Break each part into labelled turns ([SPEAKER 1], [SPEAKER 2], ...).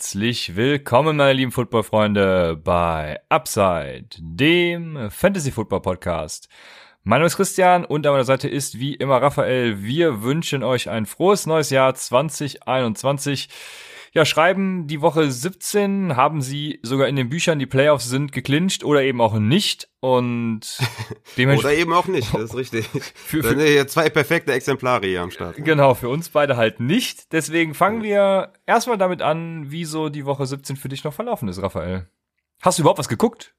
[SPEAKER 1] Herzlich willkommen, meine lieben Footballfreunde, bei Upside, dem Fantasy Football Podcast. Mein Name ist Christian und an meiner Seite ist wie immer Raphael. Wir wünschen euch ein frohes neues Jahr 2021. Ja, schreiben die Woche 17 haben sie sogar in den Büchern, die Playoffs sind, geclincht oder eben auch nicht. Und
[SPEAKER 2] Oder eben auch nicht, das ist richtig. für, für, hier zwei perfekte Exemplare hier am Start.
[SPEAKER 1] Genau, für uns beide halt nicht. Deswegen fangen wir erstmal damit an, wie so die Woche 17 für dich noch verlaufen ist, Raphael. Hast du überhaupt was geguckt?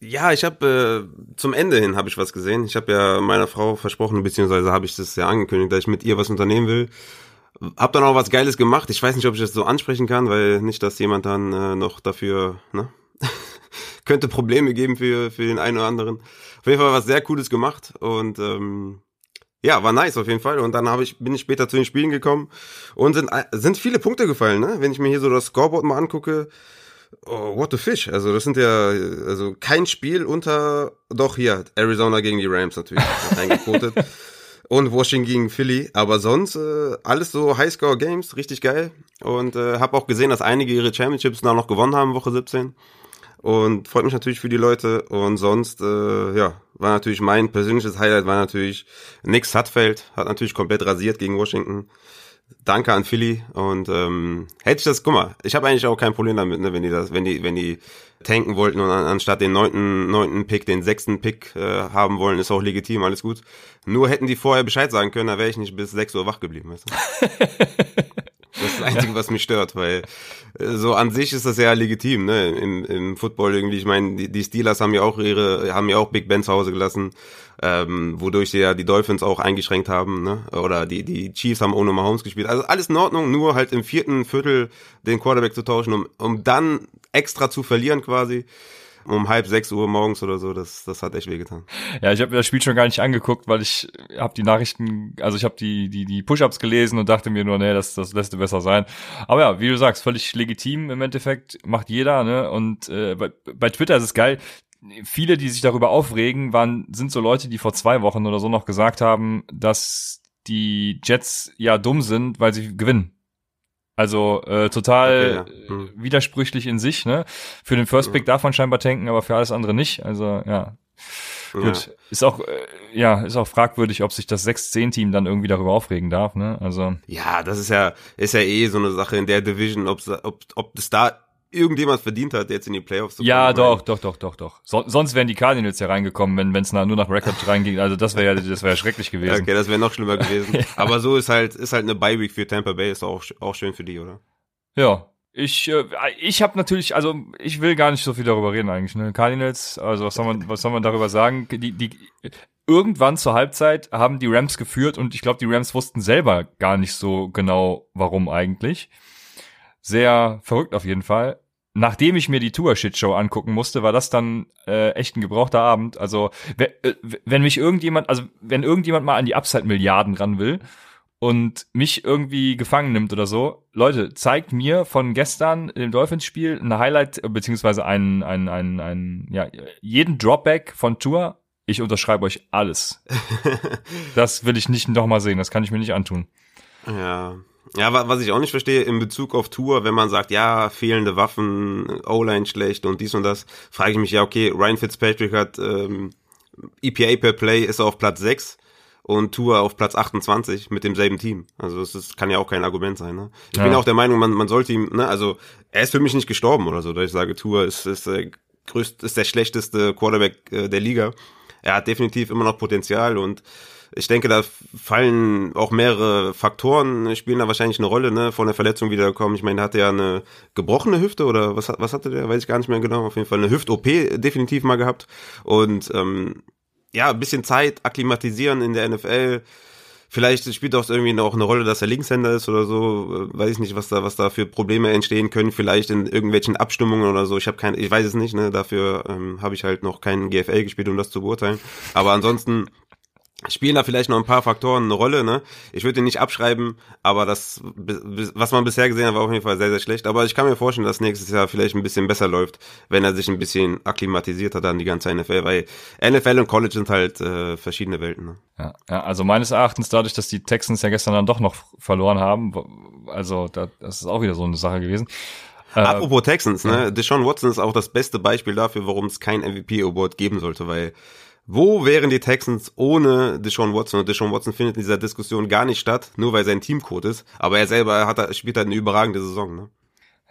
[SPEAKER 2] Ja, ich habe äh, zum Ende hin habe ich was gesehen. Ich habe ja meiner Frau versprochen, beziehungsweise habe ich das ja angekündigt, dass ich mit ihr was unternehmen will. Hab dann auch was Geiles gemacht. Ich weiß nicht, ob ich das so ansprechen kann, weil nicht, dass jemand dann äh, noch dafür, ne? könnte Probleme geben für, für den einen oder anderen. Auf jeden Fall was sehr Cooles gemacht und ähm, ja, war nice auf jeden Fall. Und dann habe ich, bin ich später zu den Spielen gekommen und sind, sind viele Punkte gefallen, ne? Wenn ich mir hier so das Scoreboard mal angucke, oh, what the fish. Also das sind ja, also kein Spiel unter, doch hier, Arizona gegen die Rams natürlich, eingekotet. Und Washington gegen Philly. Aber sonst äh, alles so Highscore-Games, richtig geil. Und äh, habe auch gesehen, dass einige ihre Championships da noch gewonnen haben, Woche 17. Und freut mich natürlich für die Leute. Und sonst, äh, ja, war natürlich mein persönliches Highlight, war natürlich Nick Sutfeld, hat natürlich komplett rasiert gegen Washington. Danke an Philly und ähm, hätte ich das, guck mal, ich habe eigentlich auch kein Problem damit, ne, wenn die das, wenn die, wenn die tanken wollten und an, anstatt den neunten, neunten Pick den sechsten Pick äh, haben wollen, ist auch legitim, alles gut. Nur hätten die vorher Bescheid sagen können, da wäre ich nicht bis sechs Uhr wach geblieben, weißt du? Das ist das Einzige, was mich stört, weil äh, so an sich ist das ja legitim, ne? Im, im Football irgendwie. Ich meine, die, die Steelers haben ja auch ihre, haben ja auch Big Ben zu Hause gelassen, ähm, wodurch sie ja die Dolphins auch eingeschränkt haben, ne? Oder die, die Chiefs haben ohne Mahomes gespielt. Also alles in Ordnung, nur halt im vierten Viertel den Quarterback zu tauschen, um, um dann extra zu verlieren quasi um halb sechs Uhr morgens oder so, das, das hat echt wehgetan.
[SPEAKER 1] Ja, ich habe mir das Spiel schon gar nicht angeguckt, weil ich habe die Nachrichten, also ich habe die, die, die Push-Ups gelesen und dachte mir nur, nee, das, das lässt besser sein. Aber ja, wie du sagst, völlig legitim im Endeffekt, macht jeder, ne? Und äh, bei, bei Twitter ist es geil, viele, die sich darüber aufregen, waren, sind so Leute, die vor zwei Wochen oder so noch gesagt haben, dass die Jets ja dumm sind, weil sie gewinnen. Also äh, total okay, ja. hm. widersprüchlich in sich, ne? Für den First Pick hm. darf man scheinbar tanken, aber für alles andere nicht. Also ja. Gut, ja. ist auch äh, ja, ist auch fragwürdig, ob sich das 6-10-Team dann irgendwie darüber aufregen darf, ne? Also
[SPEAKER 2] Ja, das ist ja ist ja eh so eine Sache in der Division, ob ob ob das da irgendjemand verdient hat, jetzt in die Playoffs zu
[SPEAKER 1] kommen. Ja, doch, doch, doch, doch, doch. So, sonst wären die Cardinals ja reingekommen, wenn es nur nach Record reinging. Also das wäre ja, das wäre ja schrecklich gewesen.
[SPEAKER 2] Okay, das wäre noch schlimmer gewesen. ja. Aber so ist halt, ist halt eine Bye Week für Tampa Bay, ist auch auch schön für die, oder?
[SPEAKER 1] Ja. Ich, äh, ich habe natürlich, also ich will gar nicht so viel darüber reden eigentlich. Ne? Cardinals, also was soll man, was soll man darüber sagen? Die, die, irgendwann zur Halbzeit haben die Rams geführt und ich glaube, die Rams wussten selber gar nicht so genau, warum eigentlich. Sehr verrückt auf jeden Fall nachdem ich mir die Tour-Shitshow angucken musste, war das dann äh, echt ein gebrauchter Abend. Also, äh, wenn mich irgendjemand, also wenn irgendjemand mal an die Upside-Milliarden ran will und mich irgendwie gefangen nimmt oder so, Leute, zeigt mir von gestern im Dolphins-Spiel ein Highlight, beziehungsweise einen, einen, einen, einen, ja, jeden Dropback von Tour. Ich unterschreibe euch alles. das will ich nicht nochmal sehen, das kann ich mir nicht antun.
[SPEAKER 2] Ja, ja, was ich auch nicht verstehe in Bezug auf Tour, wenn man sagt, ja, fehlende Waffen, O-Line schlecht und dies und das, frage ich mich ja, okay, Ryan Fitzpatrick hat ähm, EPA per Play ist auf Platz 6 und Tour auf Platz 28 mit demselben Team. Also das ist, kann ja auch kein Argument sein. Ne? Ich ja. bin auch der Meinung, man, man sollte ihm, ne, also er ist für mich nicht gestorben oder so, dass ich sage, Tour ist, ist, äh, größt, ist der schlechteste Quarterback äh, der Liga. Er hat definitiv immer noch Potenzial und ich denke, da fallen auch mehrere Faktoren, spielen da wahrscheinlich eine Rolle, ne, von der Verletzung wiederkommen. Ich meine, der hatte ja eine gebrochene Hüfte oder was, was hatte der, weiß ich gar nicht mehr genau, auf jeden Fall eine Hüft-OP definitiv mal gehabt und ähm, ja, ein bisschen Zeit akklimatisieren in der NFL Vielleicht spielt auch irgendwie auch eine Rolle, dass er Linkshänder ist oder so. Äh, weiß ich nicht, was da, was da für Probleme entstehen können. Vielleicht in irgendwelchen Abstimmungen oder so. Ich habe keine, ich weiß es nicht. Ne? Dafür ähm, habe ich halt noch keinen GFL gespielt, um das zu beurteilen. Aber ansonsten spielen da vielleicht noch ein paar Faktoren eine Rolle, ne? Ich würde ihn nicht abschreiben, aber das, was man bisher gesehen hat, war auf jeden Fall sehr, sehr schlecht. Aber ich kann mir vorstellen, dass nächstes Jahr vielleicht ein bisschen besser läuft, wenn er sich ein bisschen akklimatisiert hat an die ganze NFL, weil NFL und College sind halt äh, verschiedene Welten. Ne?
[SPEAKER 1] Ja, ja, also meines Erachtens dadurch, dass die Texans ja gestern dann doch noch verloren haben, also das ist auch wieder so eine Sache gewesen.
[SPEAKER 2] Äh, Apropos Texans, ne? Deshaun Watson ist auch das beste Beispiel dafür, warum es kein MVP-Award geben sollte, weil wo wären die Texans ohne Deshaun Watson? Und Deshaun Watson findet in dieser Diskussion gar nicht statt, nur weil sein Teamcode ist. Aber er selber hat, spielt halt eine überragende Saison, ne?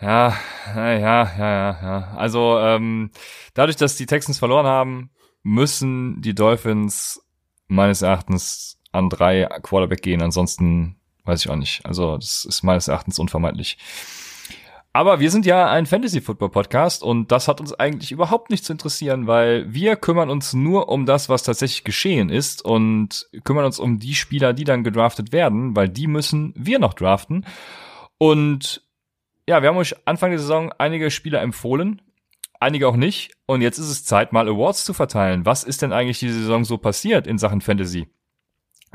[SPEAKER 1] Ja, ja, ja, ja, ja. Also ähm, dadurch, dass die Texans verloren haben, müssen die Dolphins meines Erachtens an drei Quarterback gehen. Ansonsten weiß ich auch nicht. Also das ist meines Erachtens unvermeidlich. Aber wir sind ja ein Fantasy-Football-Podcast und das hat uns eigentlich überhaupt nicht zu interessieren, weil wir kümmern uns nur um das, was tatsächlich geschehen ist und kümmern uns um die Spieler, die dann gedraftet werden, weil die müssen wir noch draften. Und ja, wir haben euch Anfang der Saison einige Spieler empfohlen, einige auch nicht. Und jetzt ist es Zeit, mal Awards zu verteilen. Was ist denn eigentlich diese Saison so passiert in Sachen Fantasy?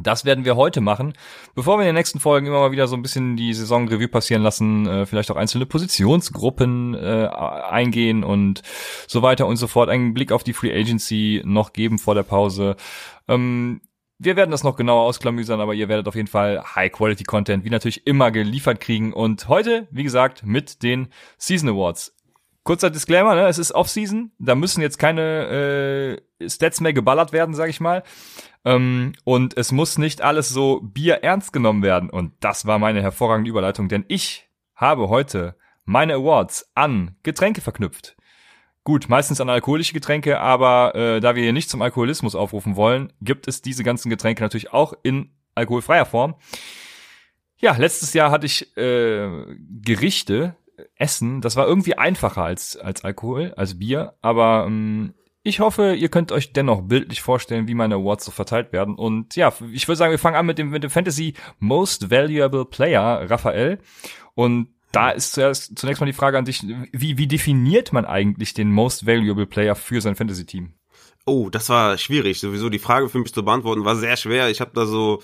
[SPEAKER 1] Das werden wir heute machen. Bevor wir in den nächsten Folgen immer mal wieder so ein bisschen die Saison-Revue passieren lassen, äh, vielleicht auch einzelne Positionsgruppen äh, eingehen und so weiter und so fort, einen Blick auf die Free Agency noch geben vor der Pause. Ähm, wir werden das noch genauer ausklamüsern, aber ihr werdet auf jeden Fall High-Quality-Content wie natürlich immer geliefert kriegen. Und heute, wie gesagt, mit den Season Awards. Kurzer Disclaimer, ne? es ist Off-Season, da müssen jetzt keine äh, Stats mehr geballert werden, sag ich mal. Ähm, und es muss nicht alles so Bier ernst genommen werden. Und das war meine hervorragende Überleitung, denn ich habe heute meine Awards an Getränke verknüpft. Gut, meistens an alkoholische Getränke, aber äh, da wir hier nicht zum Alkoholismus aufrufen wollen, gibt es diese ganzen Getränke natürlich auch in alkoholfreier Form. Ja, letztes Jahr hatte ich äh, Gerichte, Essen, das war irgendwie einfacher als, als Alkohol, als Bier, aber ähm, ich hoffe, ihr könnt euch dennoch bildlich vorstellen, wie meine Awards so verteilt werden. Und ja, ich würde sagen, wir fangen an mit dem, mit dem Fantasy Most Valuable Player, Raphael. Und da ist zuerst, zunächst mal die Frage an dich, wie, wie definiert man eigentlich den Most Valuable Player für sein Fantasy-Team?
[SPEAKER 2] Oh, das war schwierig. Sowieso die Frage für mich zu beantworten war sehr schwer. Ich habe da so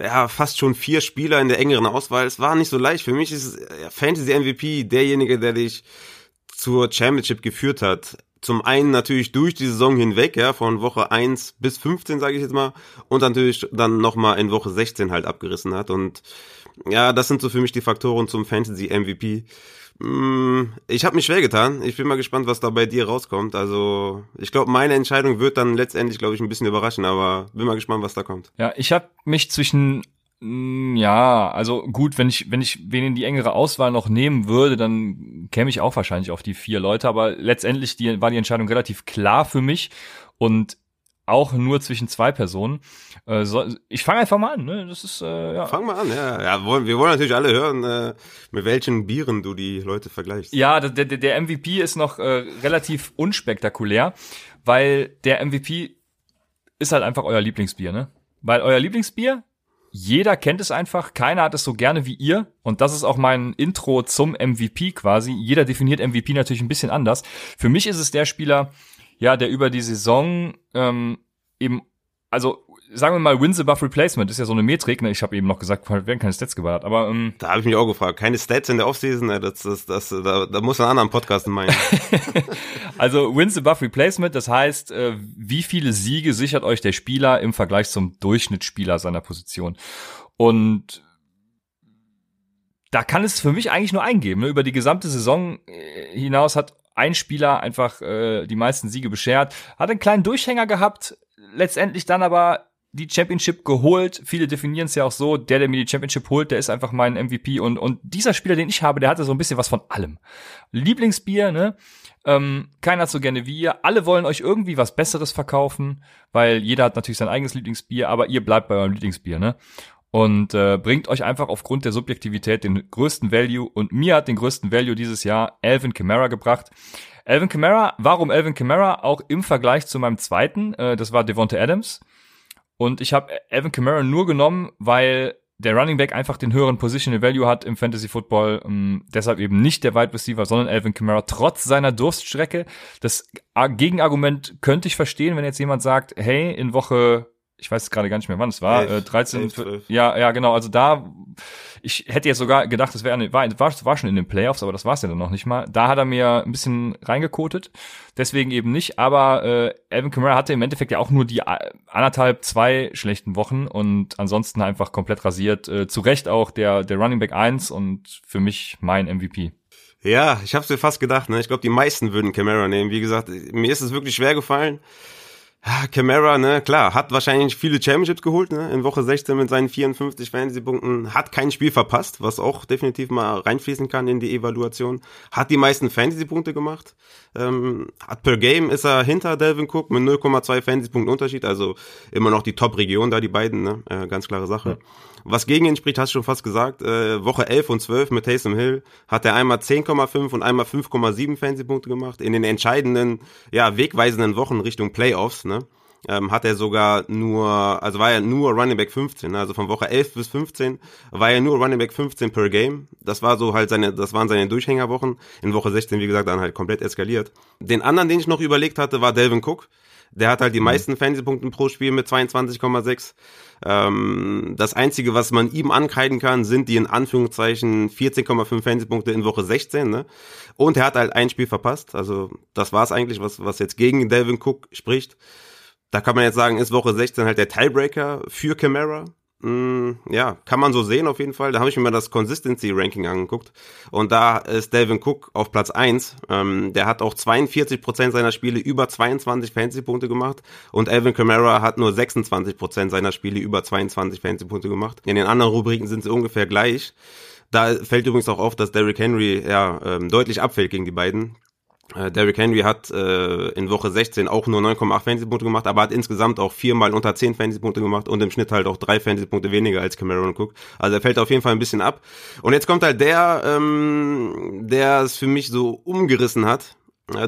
[SPEAKER 2] ja fast schon vier Spieler in der engeren Auswahl. Es war nicht so leicht. Für mich ist Fantasy MVP derjenige, der dich zur Championship geführt hat zum einen natürlich durch die Saison hinweg, ja, von Woche 1 bis 15, sage ich jetzt mal, und natürlich dann nochmal in Woche 16 halt abgerissen hat. Und ja, das sind so für mich die Faktoren zum Fantasy MVP. Mm, ich habe mich schwer getan. Ich bin mal gespannt, was da bei dir rauskommt. Also ich glaube, meine Entscheidung wird dann letztendlich, glaube ich, ein bisschen überraschen, aber bin mal gespannt, was da kommt.
[SPEAKER 1] Ja, ich habe mich zwischen Mm, ja, also gut, wenn ich, wenn ich wen in die engere Auswahl noch nehmen würde, dann käme ich auch wahrscheinlich auf die vier Leute, aber letztendlich die, war die Entscheidung relativ klar für mich und auch nur zwischen zwei Personen. Äh, so, ich fange einfach mal an, ne? Das ist äh, ja.
[SPEAKER 2] Fang mal an, ja. ja wollen, wir wollen natürlich alle hören, äh, mit welchen Bieren du die Leute vergleichst.
[SPEAKER 1] Ja, der, der, der MVP ist noch äh, relativ unspektakulär, weil der MVP ist halt einfach euer Lieblingsbier, ne? Weil euer Lieblingsbier jeder kennt es einfach, keiner hat es so gerne wie ihr. Und das ist auch mein Intro zum MVP quasi. Jeder definiert MVP natürlich ein bisschen anders. Für mich ist es der Spieler, ja, der über die Saison ähm, eben, also sagen wir mal, Wins above Replacement ist ja so eine Metrik. Ne? Ich habe eben noch gesagt, werden keine Stats geballert, aber ähm,
[SPEAKER 2] da habe ich mich auch gefragt, keine Stats in der Offseason, ne? das, das, das, da, da muss ein anderen Podcast meinen.
[SPEAKER 1] also Wins above Replacement, das heißt, äh, wie viele Siege sichert euch der Spieler im Vergleich zum Durchschnittsspieler seiner Position? Und da kann es für mich eigentlich nur eingeben. Ne? Über die gesamte Saison äh, hinaus hat ein Spieler einfach äh, die meisten Siege beschert, hat einen kleinen Durchhänger gehabt, letztendlich dann aber die Championship geholt. Viele definieren es ja auch so, der, der mir die Championship holt, der ist einfach mein MVP. Und, und dieser Spieler, den ich habe, der hatte so ein bisschen was von allem. Lieblingsbier, ne? Ähm, keiner hat so gerne wie ihr. Alle wollen euch irgendwie was Besseres verkaufen, weil jeder hat natürlich sein eigenes Lieblingsbier, aber ihr bleibt bei eurem Lieblingsbier, ne? Und äh, bringt euch einfach aufgrund der Subjektivität den größten Value. Und mir hat den größten Value dieses Jahr Alvin Kamara gebracht. Alvin Kamara, warum Alvin Kamara? Auch im Vergleich zu meinem zweiten, äh, das war Devonta Adams. Und ich habe Evan Kamara nur genommen, weil der Running Back einfach den höheren Positional Value hat im Fantasy Football. Ähm, deshalb eben nicht der Wide Receiver, sondern Alvin Kamara trotz seiner Durststrecke. Das Gegenargument könnte ich verstehen, wenn jetzt jemand sagt, hey, in Woche ich weiß gerade gar nicht mehr, wann es war, elf, äh, 13, elf, 12. ja, ja, genau, also da, ich hätte jetzt sogar gedacht, das wäre, war, war, war schon in den Playoffs, aber das war es ja dann noch nicht mal. Da hat er mir ein bisschen reingekotet, deswegen eben nicht, aber äh, Evan Kamara hatte im Endeffekt ja auch nur die äh, anderthalb, zwei schlechten Wochen und ansonsten einfach komplett rasiert, äh, zu Recht auch der, der Running Back 1 und für mich mein MVP.
[SPEAKER 2] Ja, ich hab's mir fast gedacht, ne? Ich glaube, die meisten würden Camara nehmen. Wie gesagt, mir ist es wirklich schwer gefallen. Camara, ne, klar, hat wahrscheinlich viele Championships geholt, ne, in Woche 16 mit seinen 54 Fantasy-Punkten, hat kein Spiel verpasst, was auch definitiv mal reinfließen kann in die Evaluation, hat die meisten Fantasy-Punkte gemacht, ähm, hat per Game ist er hinter Delvin Cook mit 0,2 Fantasy-Punkten Unterschied, also immer noch die Top-Region da, die beiden, ne, äh, ganz klare Sache. Ja. Was gegen ihn spricht, hast du schon fast gesagt, äh, Woche 11 und 12 mit Taysom Hill hat er einmal 10,5 und einmal 5,7 Fantasy-Punkte gemacht, in den entscheidenden, ja, wegweisenden Wochen Richtung Playoffs, ne, ähm, hat er sogar nur, also war er nur Running Back 15, ne? also von Woche 11 bis 15 war er nur Running Back 15 per Game. Das war so halt seine, das waren seine Durchhängerwochen. In Woche 16, wie gesagt, dann halt komplett eskaliert. Den anderen, den ich noch überlegt hatte, war Delvin Cook. Der hat halt die meisten Fantasy-Punkte pro Spiel mit 22,6. Ähm, das Einzige, was man ihm ankreiden kann, sind die in Anführungszeichen 14,5 Fantasy-Punkte in Woche 16. Ne? Und er hat halt ein Spiel verpasst. Also das war es eigentlich, was, was jetzt gegen Delvin Cook spricht. Da kann man jetzt sagen, ist Woche 16 halt der Tiebreaker für Camara. Mm, ja, kann man so sehen auf jeden Fall. Da habe ich mir mal das Consistency Ranking angeguckt und da ist Delvin Cook auf Platz 1. Ähm, der hat auch 42% seiner Spiele über 22 Fantasy-Punkte gemacht und Alvin Kamara hat nur 26% seiner Spiele über 22 Fantasy-Punkte gemacht. In den anderen Rubriken sind sie ungefähr gleich. Da fällt übrigens auch auf, dass Derrick Henry ja ähm, deutlich abfällt gegen die beiden. Äh, Derrick Henry hat äh, in Woche 16 auch nur 9,8 Fantasy-Punkte gemacht, aber hat insgesamt auch viermal unter 10 Fantasy-Punkte gemacht und im Schnitt halt auch drei Fantasy-Punkte weniger als Cameron Cook. Also er fällt auf jeden Fall ein bisschen ab. Und jetzt kommt halt der, ähm, der es für mich so umgerissen hat.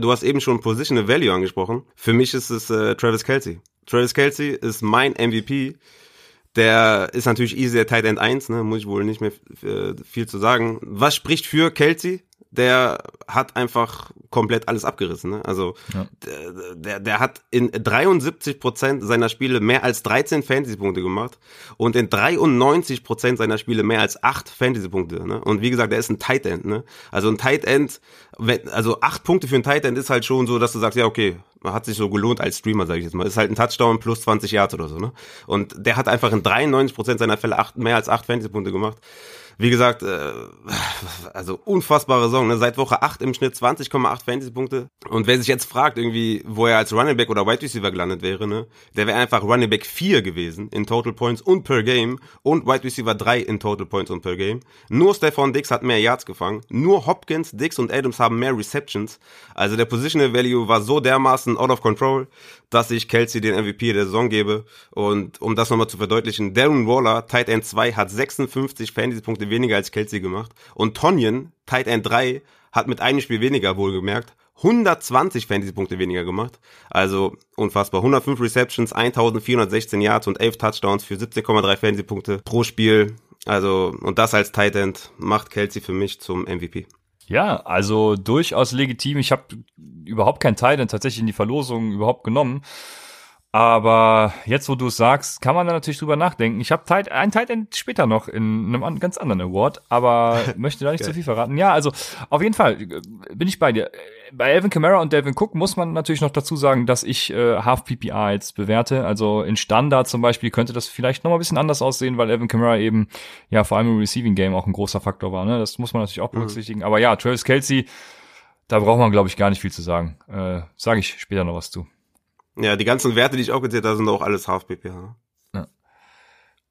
[SPEAKER 2] Du hast eben schon Positional Value angesprochen. Für mich ist es äh, Travis Kelsey. Travis Kelsey ist mein MVP. Der ist natürlich easy der Tight End 1, ne? muss ich wohl nicht mehr äh, viel zu sagen. Was spricht für Kelsey? Der hat einfach komplett alles abgerissen. Ne? Also ja. der, der, der hat in 73 Prozent seiner Spiele mehr als 13 Fantasy-Punkte gemacht und in 93 Prozent seiner Spiele mehr als 8 Fantasy-Punkte. Ne? Und wie gesagt, der ist ein Tight End. Ne? Also ein Tight End, also 8 Punkte für ein Tight End ist halt schon so, dass du sagst, ja okay, hat sich so gelohnt als Streamer, sage ich jetzt mal. Ist halt ein Touchdown plus 20 Yards oder so. Ne? Und der hat einfach in 93 Prozent seiner Fälle acht, mehr als 8 Fantasy-Punkte gemacht. Wie gesagt, äh, also unfassbare Saison. Ne? Seit Woche 8 im Schnitt 20,8 Fantasy-Punkte. Und wer sich jetzt fragt, irgendwie, wo er als Running Back oder Wide Receiver gelandet wäre, ne? der wäre einfach Running Back 4 gewesen in Total Points und per Game und Wide Receiver 3 in Total Points und per Game. Nur Stephon Dix hat mehr Yards gefangen. Nur Hopkins, Dix und Adams haben mehr Receptions. Also der Positional Value war so dermaßen out of control, dass ich Kelsey den MVP der Saison gebe. Und um das nochmal zu verdeutlichen, Darren Waller, Tight End 2, hat 56 Fantasy-Punkte weniger als Kelsey gemacht. Und Tonyan, Tight End 3, hat mit einem Spiel weniger wohlgemerkt 120 Fantasy-Punkte weniger gemacht. Also unfassbar. 105 Receptions, 1416 Yards und 11 Touchdowns für 17,3 Fantasy-Punkte pro Spiel. Also, und das als Tight End macht Kelsey für mich zum MVP.
[SPEAKER 1] Ja, also durchaus legitim. Ich habe überhaupt kein Titan tatsächlich in die Verlosung überhaupt genommen. Aber jetzt, wo du es sagst, kann man da natürlich drüber nachdenken. Ich habe ein Titan später noch in einem ganz anderen Award, aber möchte da nicht zu viel verraten. Ja, also auf jeden Fall äh, bin ich bei dir. Bei Alvin Kamara und Devin Cook muss man natürlich noch dazu sagen, dass ich äh, Half PPA jetzt bewerte. Also in Standard zum Beispiel könnte das vielleicht noch mal ein bisschen anders aussehen, weil Alvin Kamara eben ja vor allem im Receiving Game auch ein großer Faktor war. Ne? Das muss man natürlich auch mhm. berücksichtigen. Mhm. Aber ja, Travis Kelsey, da braucht man glaube ich gar nicht viel zu sagen. Äh, Sage ich später noch was zu.
[SPEAKER 2] Ja, die ganzen Werte, die ich auch gezählt habe, sind auch alles Half PPA. Ja.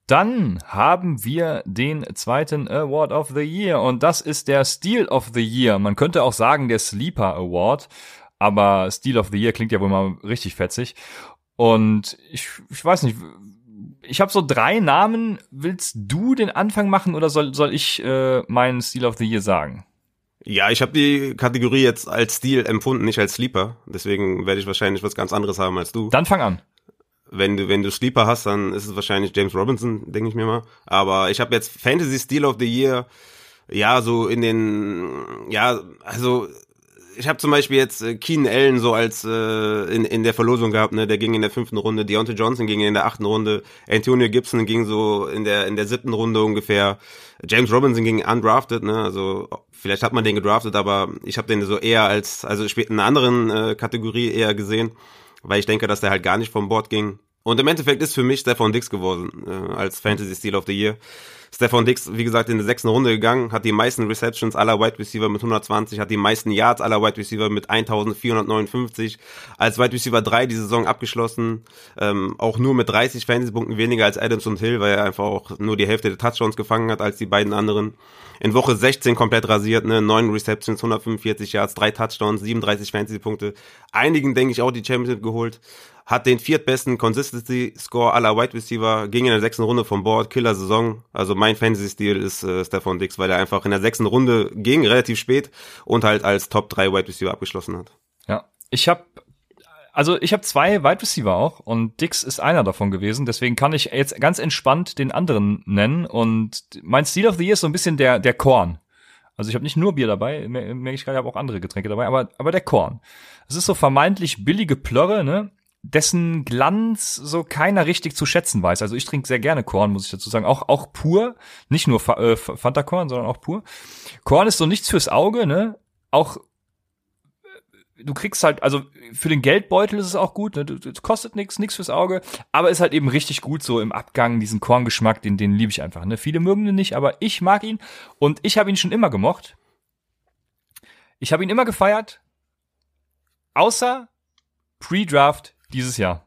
[SPEAKER 1] Dann haben wir den zweiten Award of the Year und das ist der Steel of the Year. Man könnte auch sagen der Sleeper Award, aber Steel of the Year klingt ja wohl mal richtig fetzig. Und ich, ich weiß nicht, ich habe so drei Namen. Willst du den Anfang machen oder soll, soll ich äh, meinen Steel of the Year sagen?
[SPEAKER 2] Ja, ich habe die Kategorie jetzt als Stil empfunden, nicht als Sleeper. Deswegen werde ich wahrscheinlich was ganz anderes haben als du.
[SPEAKER 1] Dann fang an.
[SPEAKER 2] wenn du wenn du Sleeper hast, dann ist es wahrscheinlich James Robinson, denke ich mir mal. Aber ich habe jetzt Fantasy Steal of the Year, ja so in den, ja also ich habe zum Beispiel jetzt äh, Keenan Allen so als äh, in, in der Verlosung gehabt, ne? Der ging in der fünften Runde, Deontay Johnson ging in der achten Runde, Antonio Gibson ging so in der in der siebten Runde ungefähr, James Robinson ging undrafted, ne? Also vielleicht hat man den gedraftet, aber ich habe den so eher als also in einer anderen äh, Kategorie eher gesehen, weil ich denke, dass der halt gar nicht vom Board ging. Und im Endeffekt ist für mich Stefan Dix geworden äh, als Fantasy Steal of the Year. Stefan Dix, wie gesagt, in der sechsten Runde gegangen, hat die meisten Receptions aller Wide Receiver mit 120, hat die meisten Yards aller Wide Receiver mit 1459, als Wide Receiver 3 die Saison abgeschlossen, ähm, auch nur mit 30 Fantasy-Punkten weniger als Adams und Hill, weil er einfach auch nur die Hälfte der Touchdowns gefangen hat als die beiden anderen. In Woche 16 komplett rasiert, ne, 9 Receptions, 145 Yards, 3 Touchdowns, 37 Fantasy-Punkte. Einigen, denke ich, auch die Championship geholt hat den viertbesten Consistency Score aller Wide Receiver, ging in der sechsten Runde vom Board, Killer Saison. Also mein Fantasy-Stil ist äh, Stefan Dix, weil er einfach in der sechsten Runde ging, relativ spät und halt als Top 3 Wide Receiver abgeschlossen hat.
[SPEAKER 1] Ja, ich habe also ich habe zwei Wide Receiver auch und Dix ist einer davon gewesen, deswegen kann ich jetzt ganz entspannt den anderen nennen und mein Stil of the Year ist so ein bisschen der der Korn. Also ich habe nicht nur Bier dabei, merke ich gerade, ich habe auch andere Getränke dabei, aber aber der Korn. Es ist so vermeintlich billige Plörre, ne? Dessen Glanz so keiner richtig zu schätzen weiß. Also ich trinke sehr gerne Korn, muss ich dazu sagen. Auch, auch pur. Nicht nur äh, Fanta Korn, sondern auch pur. Korn ist so nichts fürs Auge, ne? Auch äh, du kriegst halt, also für den Geldbeutel ist es auch gut, ne? Es kostet nichts, nichts fürs Auge, aber ist halt eben richtig gut so im Abgang, diesen Korngeschmack, den, den liebe ich einfach. Ne? Viele mögen den nicht, aber ich mag ihn und ich habe ihn schon immer gemocht. Ich habe ihn immer gefeiert, außer Pre-Draft dieses Jahr.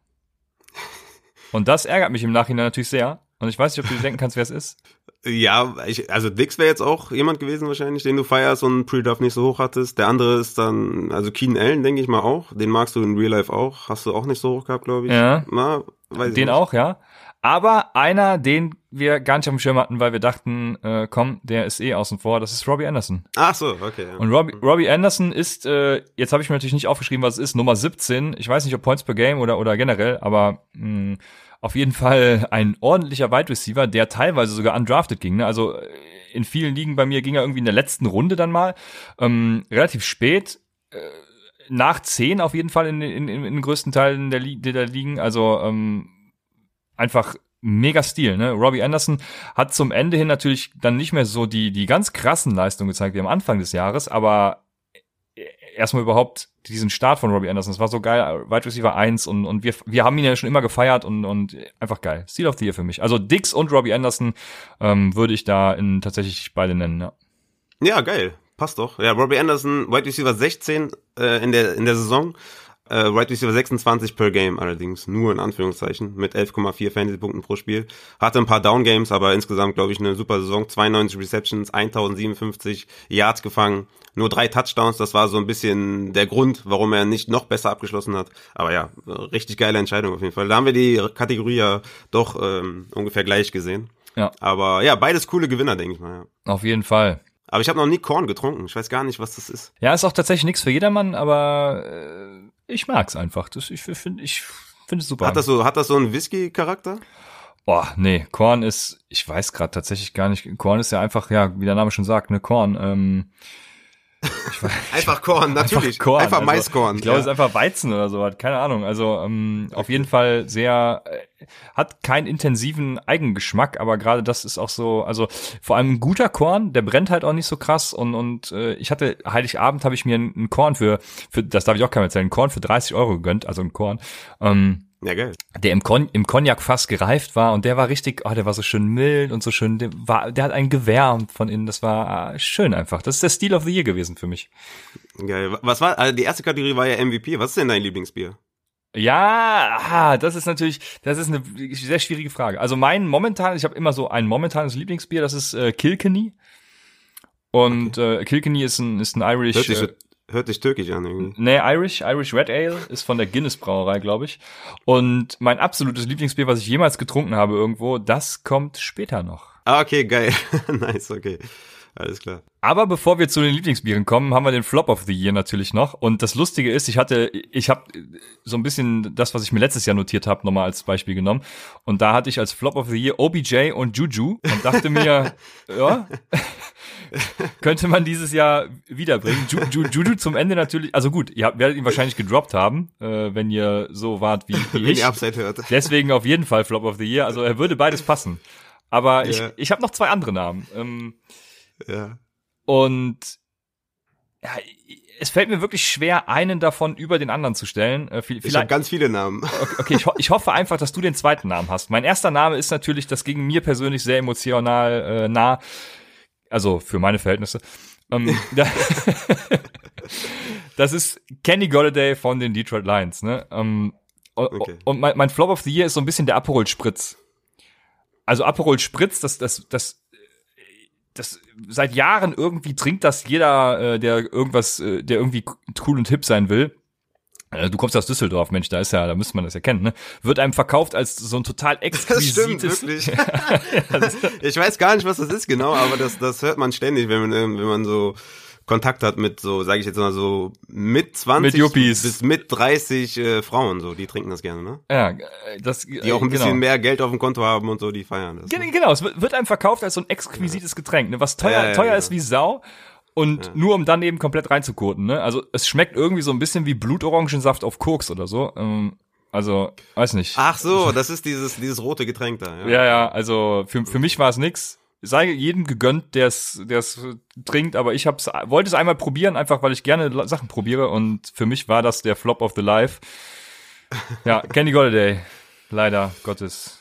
[SPEAKER 1] Und das ärgert mich im Nachhinein natürlich sehr. Und ich weiß nicht, ob du dir denken kannst, wer es ist.
[SPEAKER 2] Ja, ich, also Dix wäre jetzt auch jemand gewesen wahrscheinlich, den du feierst und Pre-Draft nicht so hoch hattest. Der andere ist dann, also Keen Allen, denke ich mal auch. Den magst du in Real Life auch. Hast du auch nicht so hoch gehabt, glaube ich.
[SPEAKER 1] Ja. Na, weiß den auch, ja. Aber einer, den wir gar nicht auf dem Schirm hatten, weil wir dachten, äh, komm, der ist eh außen vor, das ist Robbie Anderson.
[SPEAKER 2] Ach so, okay. Ja.
[SPEAKER 1] Und Robbie, Robbie Anderson ist, äh, jetzt habe ich mir natürlich nicht aufgeschrieben, was es ist, Nummer 17. Ich weiß nicht, ob Points per Game oder, oder generell, aber mh, auf jeden Fall ein ordentlicher Wide Receiver, der teilweise sogar undrafted ging. Ne? Also äh, in vielen Ligen bei mir ging er irgendwie in der letzten Runde dann mal, ähm, relativ spät. Äh, nach 10 auf jeden Fall in, in, in, in den größten Teilen der, der Ligen. Also ähm, einfach mega Stil, ne? Robbie Anderson hat zum Ende hin natürlich dann nicht mehr so die, die ganz krassen Leistungen gezeigt wie am Anfang des Jahres, aber erstmal überhaupt diesen Start von Robbie Anderson, das war so geil, Wide Receiver 1 und, und wir, wir haben ihn ja schon immer gefeiert und, und einfach geil. Stil of the Year für mich. Also Dix und Robbie Anderson ähm, würde ich da in tatsächlich beide nennen, ja.
[SPEAKER 2] Ja, geil. Passt doch. Ja, Robbie Anderson, Wide Receiver 16 äh, in der in der Saison, äh, Right Receiver 26 per Game allerdings, nur in Anführungszeichen, mit 11,4 Fantasy-Punkten pro Spiel. Hatte ein paar Down-Games, aber insgesamt, glaube ich, eine super Saison. 92 Receptions, 1057 Yards gefangen, nur drei Touchdowns. Das war so ein bisschen der Grund, warum er nicht noch besser abgeschlossen hat. Aber ja, richtig geile Entscheidung auf jeden Fall. Da haben wir die Kategorie ja doch ähm, ungefähr gleich gesehen.
[SPEAKER 1] Ja.
[SPEAKER 2] Aber ja, beides coole Gewinner, denke ich mal.
[SPEAKER 1] Ja. Auf jeden Fall.
[SPEAKER 2] Aber ich habe noch nie Korn getrunken. Ich weiß gar nicht, was das ist.
[SPEAKER 1] Ja, ist auch tatsächlich nichts für jedermann, aber äh, ich mag's einfach. Das, ich finde ich finde es super.
[SPEAKER 2] Hat das so, hat das so einen Whisky-Charakter?
[SPEAKER 1] Boah, nee, Korn ist, ich weiß gerade tatsächlich gar nicht, Korn ist ja einfach, ja, wie der Name schon sagt, ne, Korn. Ähm,
[SPEAKER 2] einfach Korn, natürlich. Einfach, Korn. einfach also, Maiskorn.
[SPEAKER 1] Ich glaube, ja. es ist einfach Weizen oder so, hat keine Ahnung. Also ähm, auf jeden Fall sehr, äh, hat keinen intensiven Eigengeschmack, aber gerade das ist auch so, also vor allem ein guter Korn, der brennt halt auch nicht so krass und und äh, ich hatte Heiligabend habe ich mir einen Korn für, für, das darf ich auch keinem erzählen, einen Korn für 30 Euro gegönnt, also ein Korn. Ähm,
[SPEAKER 2] ja, geil.
[SPEAKER 1] Der im, Kon im Cognac fast gereift war und der war richtig, oh, der war so schön mild und so schön, der war, der hat einen gewärmt von innen, das war äh, schön einfach. Das ist der Steel of the Year gewesen für mich.
[SPEAKER 2] Geil. Was war, also die erste Kategorie war ja MVP. Was ist denn dein Lieblingsbier?
[SPEAKER 1] Ja, ah, das ist natürlich, das ist eine sehr schwierige Frage. Also mein momentan, ich habe immer so ein momentanes Lieblingsbier, das ist äh, Kilkenny. Und okay. äh, Kilkenny ist ein, ist ein Irish.
[SPEAKER 2] Hört sich, so, hört sich türkisch an irgendwie.
[SPEAKER 1] Nee, Irish, Irish Red Ale ist von der Guinness Brauerei, glaube ich. Und mein absolutes Lieblingsbier, was ich jemals getrunken habe irgendwo, das kommt später noch.
[SPEAKER 2] Ah, okay, geil. nice, okay. Alles klar.
[SPEAKER 1] Aber bevor wir zu den Lieblingsbieren kommen, haben wir den Flop of the Year natürlich noch. Und das Lustige ist, ich hatte, ich habe so ein bisschen das, was ich mir letztes Jahr notiert habe, nochmal als Beispiel genommen. Und da hatte ich als Flop of the Year OBJ und Juju und dachte mir, ja, könnte man dieses Jahr wiederbringen. Ju, Ju, Juju zum Ende natürlich, also gut, ihr werdet ihn wahrscheinlich gedroppt haben, äh, wenn ihr so wart wie, wie
[SPEAKER 2] Wenn
[SPEAKER 1] ich.
[SPEAKER 2] ihr Upside hört.
[SPEAKER 1] Deswegen auf jeden Fall Flop of the Year. Also er würde beides passen. Aber ich,
[SPEAKER 2] Ja.
[SPEAKER 1] ich habe noch zwei andere Namen. Ähm,
[SPEAKER 2] Ja.
[SPEAKER 1] und ja, es fällt mir wirklich schwer, einen davon über den anderen zu stellen. Äh, vi-
[SPEAKER 2] Ich habe
[SPEAKER 1] Vielleicht,
[SPEAKER 2] ganz viele Namen.
[SPEAKER 1] okay, ich, ho ich hoffe einfach, dass du den zweiten Namen hast. Mein erster Name ist natürlich, das ging mir persönlich sehr emotional äh, nah, also für meine Verhältnisse. Ähm, da, das ist Kenny Golladay von den Detroit Lions. Ne? Ähm,
[SPEAKER 2] Okay.
[SPEAKER 1] Und mein, mein Flop of the Year ist so ein bisschen der Aperol Spritz. Also Aperol Spritz, das, das, das das seit Jahren irgendwie trinkt das jeder, äh, der irgendwas, äh, der irgendwie cool und hip sein will. Äh, Du kommst aus Düsseldorf, Mensch, da ist ja, da müsste man das ja kennen, ne? Wird einem verkauft als so ein total
[SPEAKER 2] Das stimmt,
[SPEAKER 1] exquisites.
[SPEAKER 2] wirklich. ich weiß gar nicht, was das ist genau, aber das, das hört man ständig, wenn man, ähm, wenn man so Kontakt hat mit so, sage ich jetzt mal so, mit 20
[SPEAKER 1] Mit
[SPEAKER 2] bis mit 30 äh, Frauen, so, die trinken das gerne, ne?
[SPEAKER 1] ja, äh, das,
[SPEAKER 2] Die auch ein bisschen
[SPEAKER 1] genau.
[SPEAKER 2] mehr Geld auf dem Konto haben und so, die feiern das.
[SPEAKER 1] Gen- Genau, es wird, einem verkauft als so ein exquisites Getränk, ne? Was teuer,
[SPEAKER 2] Ja, ja,
[SPEAKER 1] teuer ist wie Sau. Und nur um dann eben komplett reinzukoten, ne? Also es schmeckt irgendwie so ein bisschen wie Blutorangensaft auf Koks oder so. Ähm, also, weiß nicht.
[SPEAKER 2] Ach so, das ist dieses, dieses rote Getränk da, ja.
[SPEAKER 1] Ja, ja, also für, für mich war es nix. Sei jedem gegönnt, der es trinkt, aber ich hab's, wollte es einmal probieren, einfach weil ich gerne Sachen probiere und für mich war das der Flop of the Life. Ja, Kenny Golladay, leider Gottes.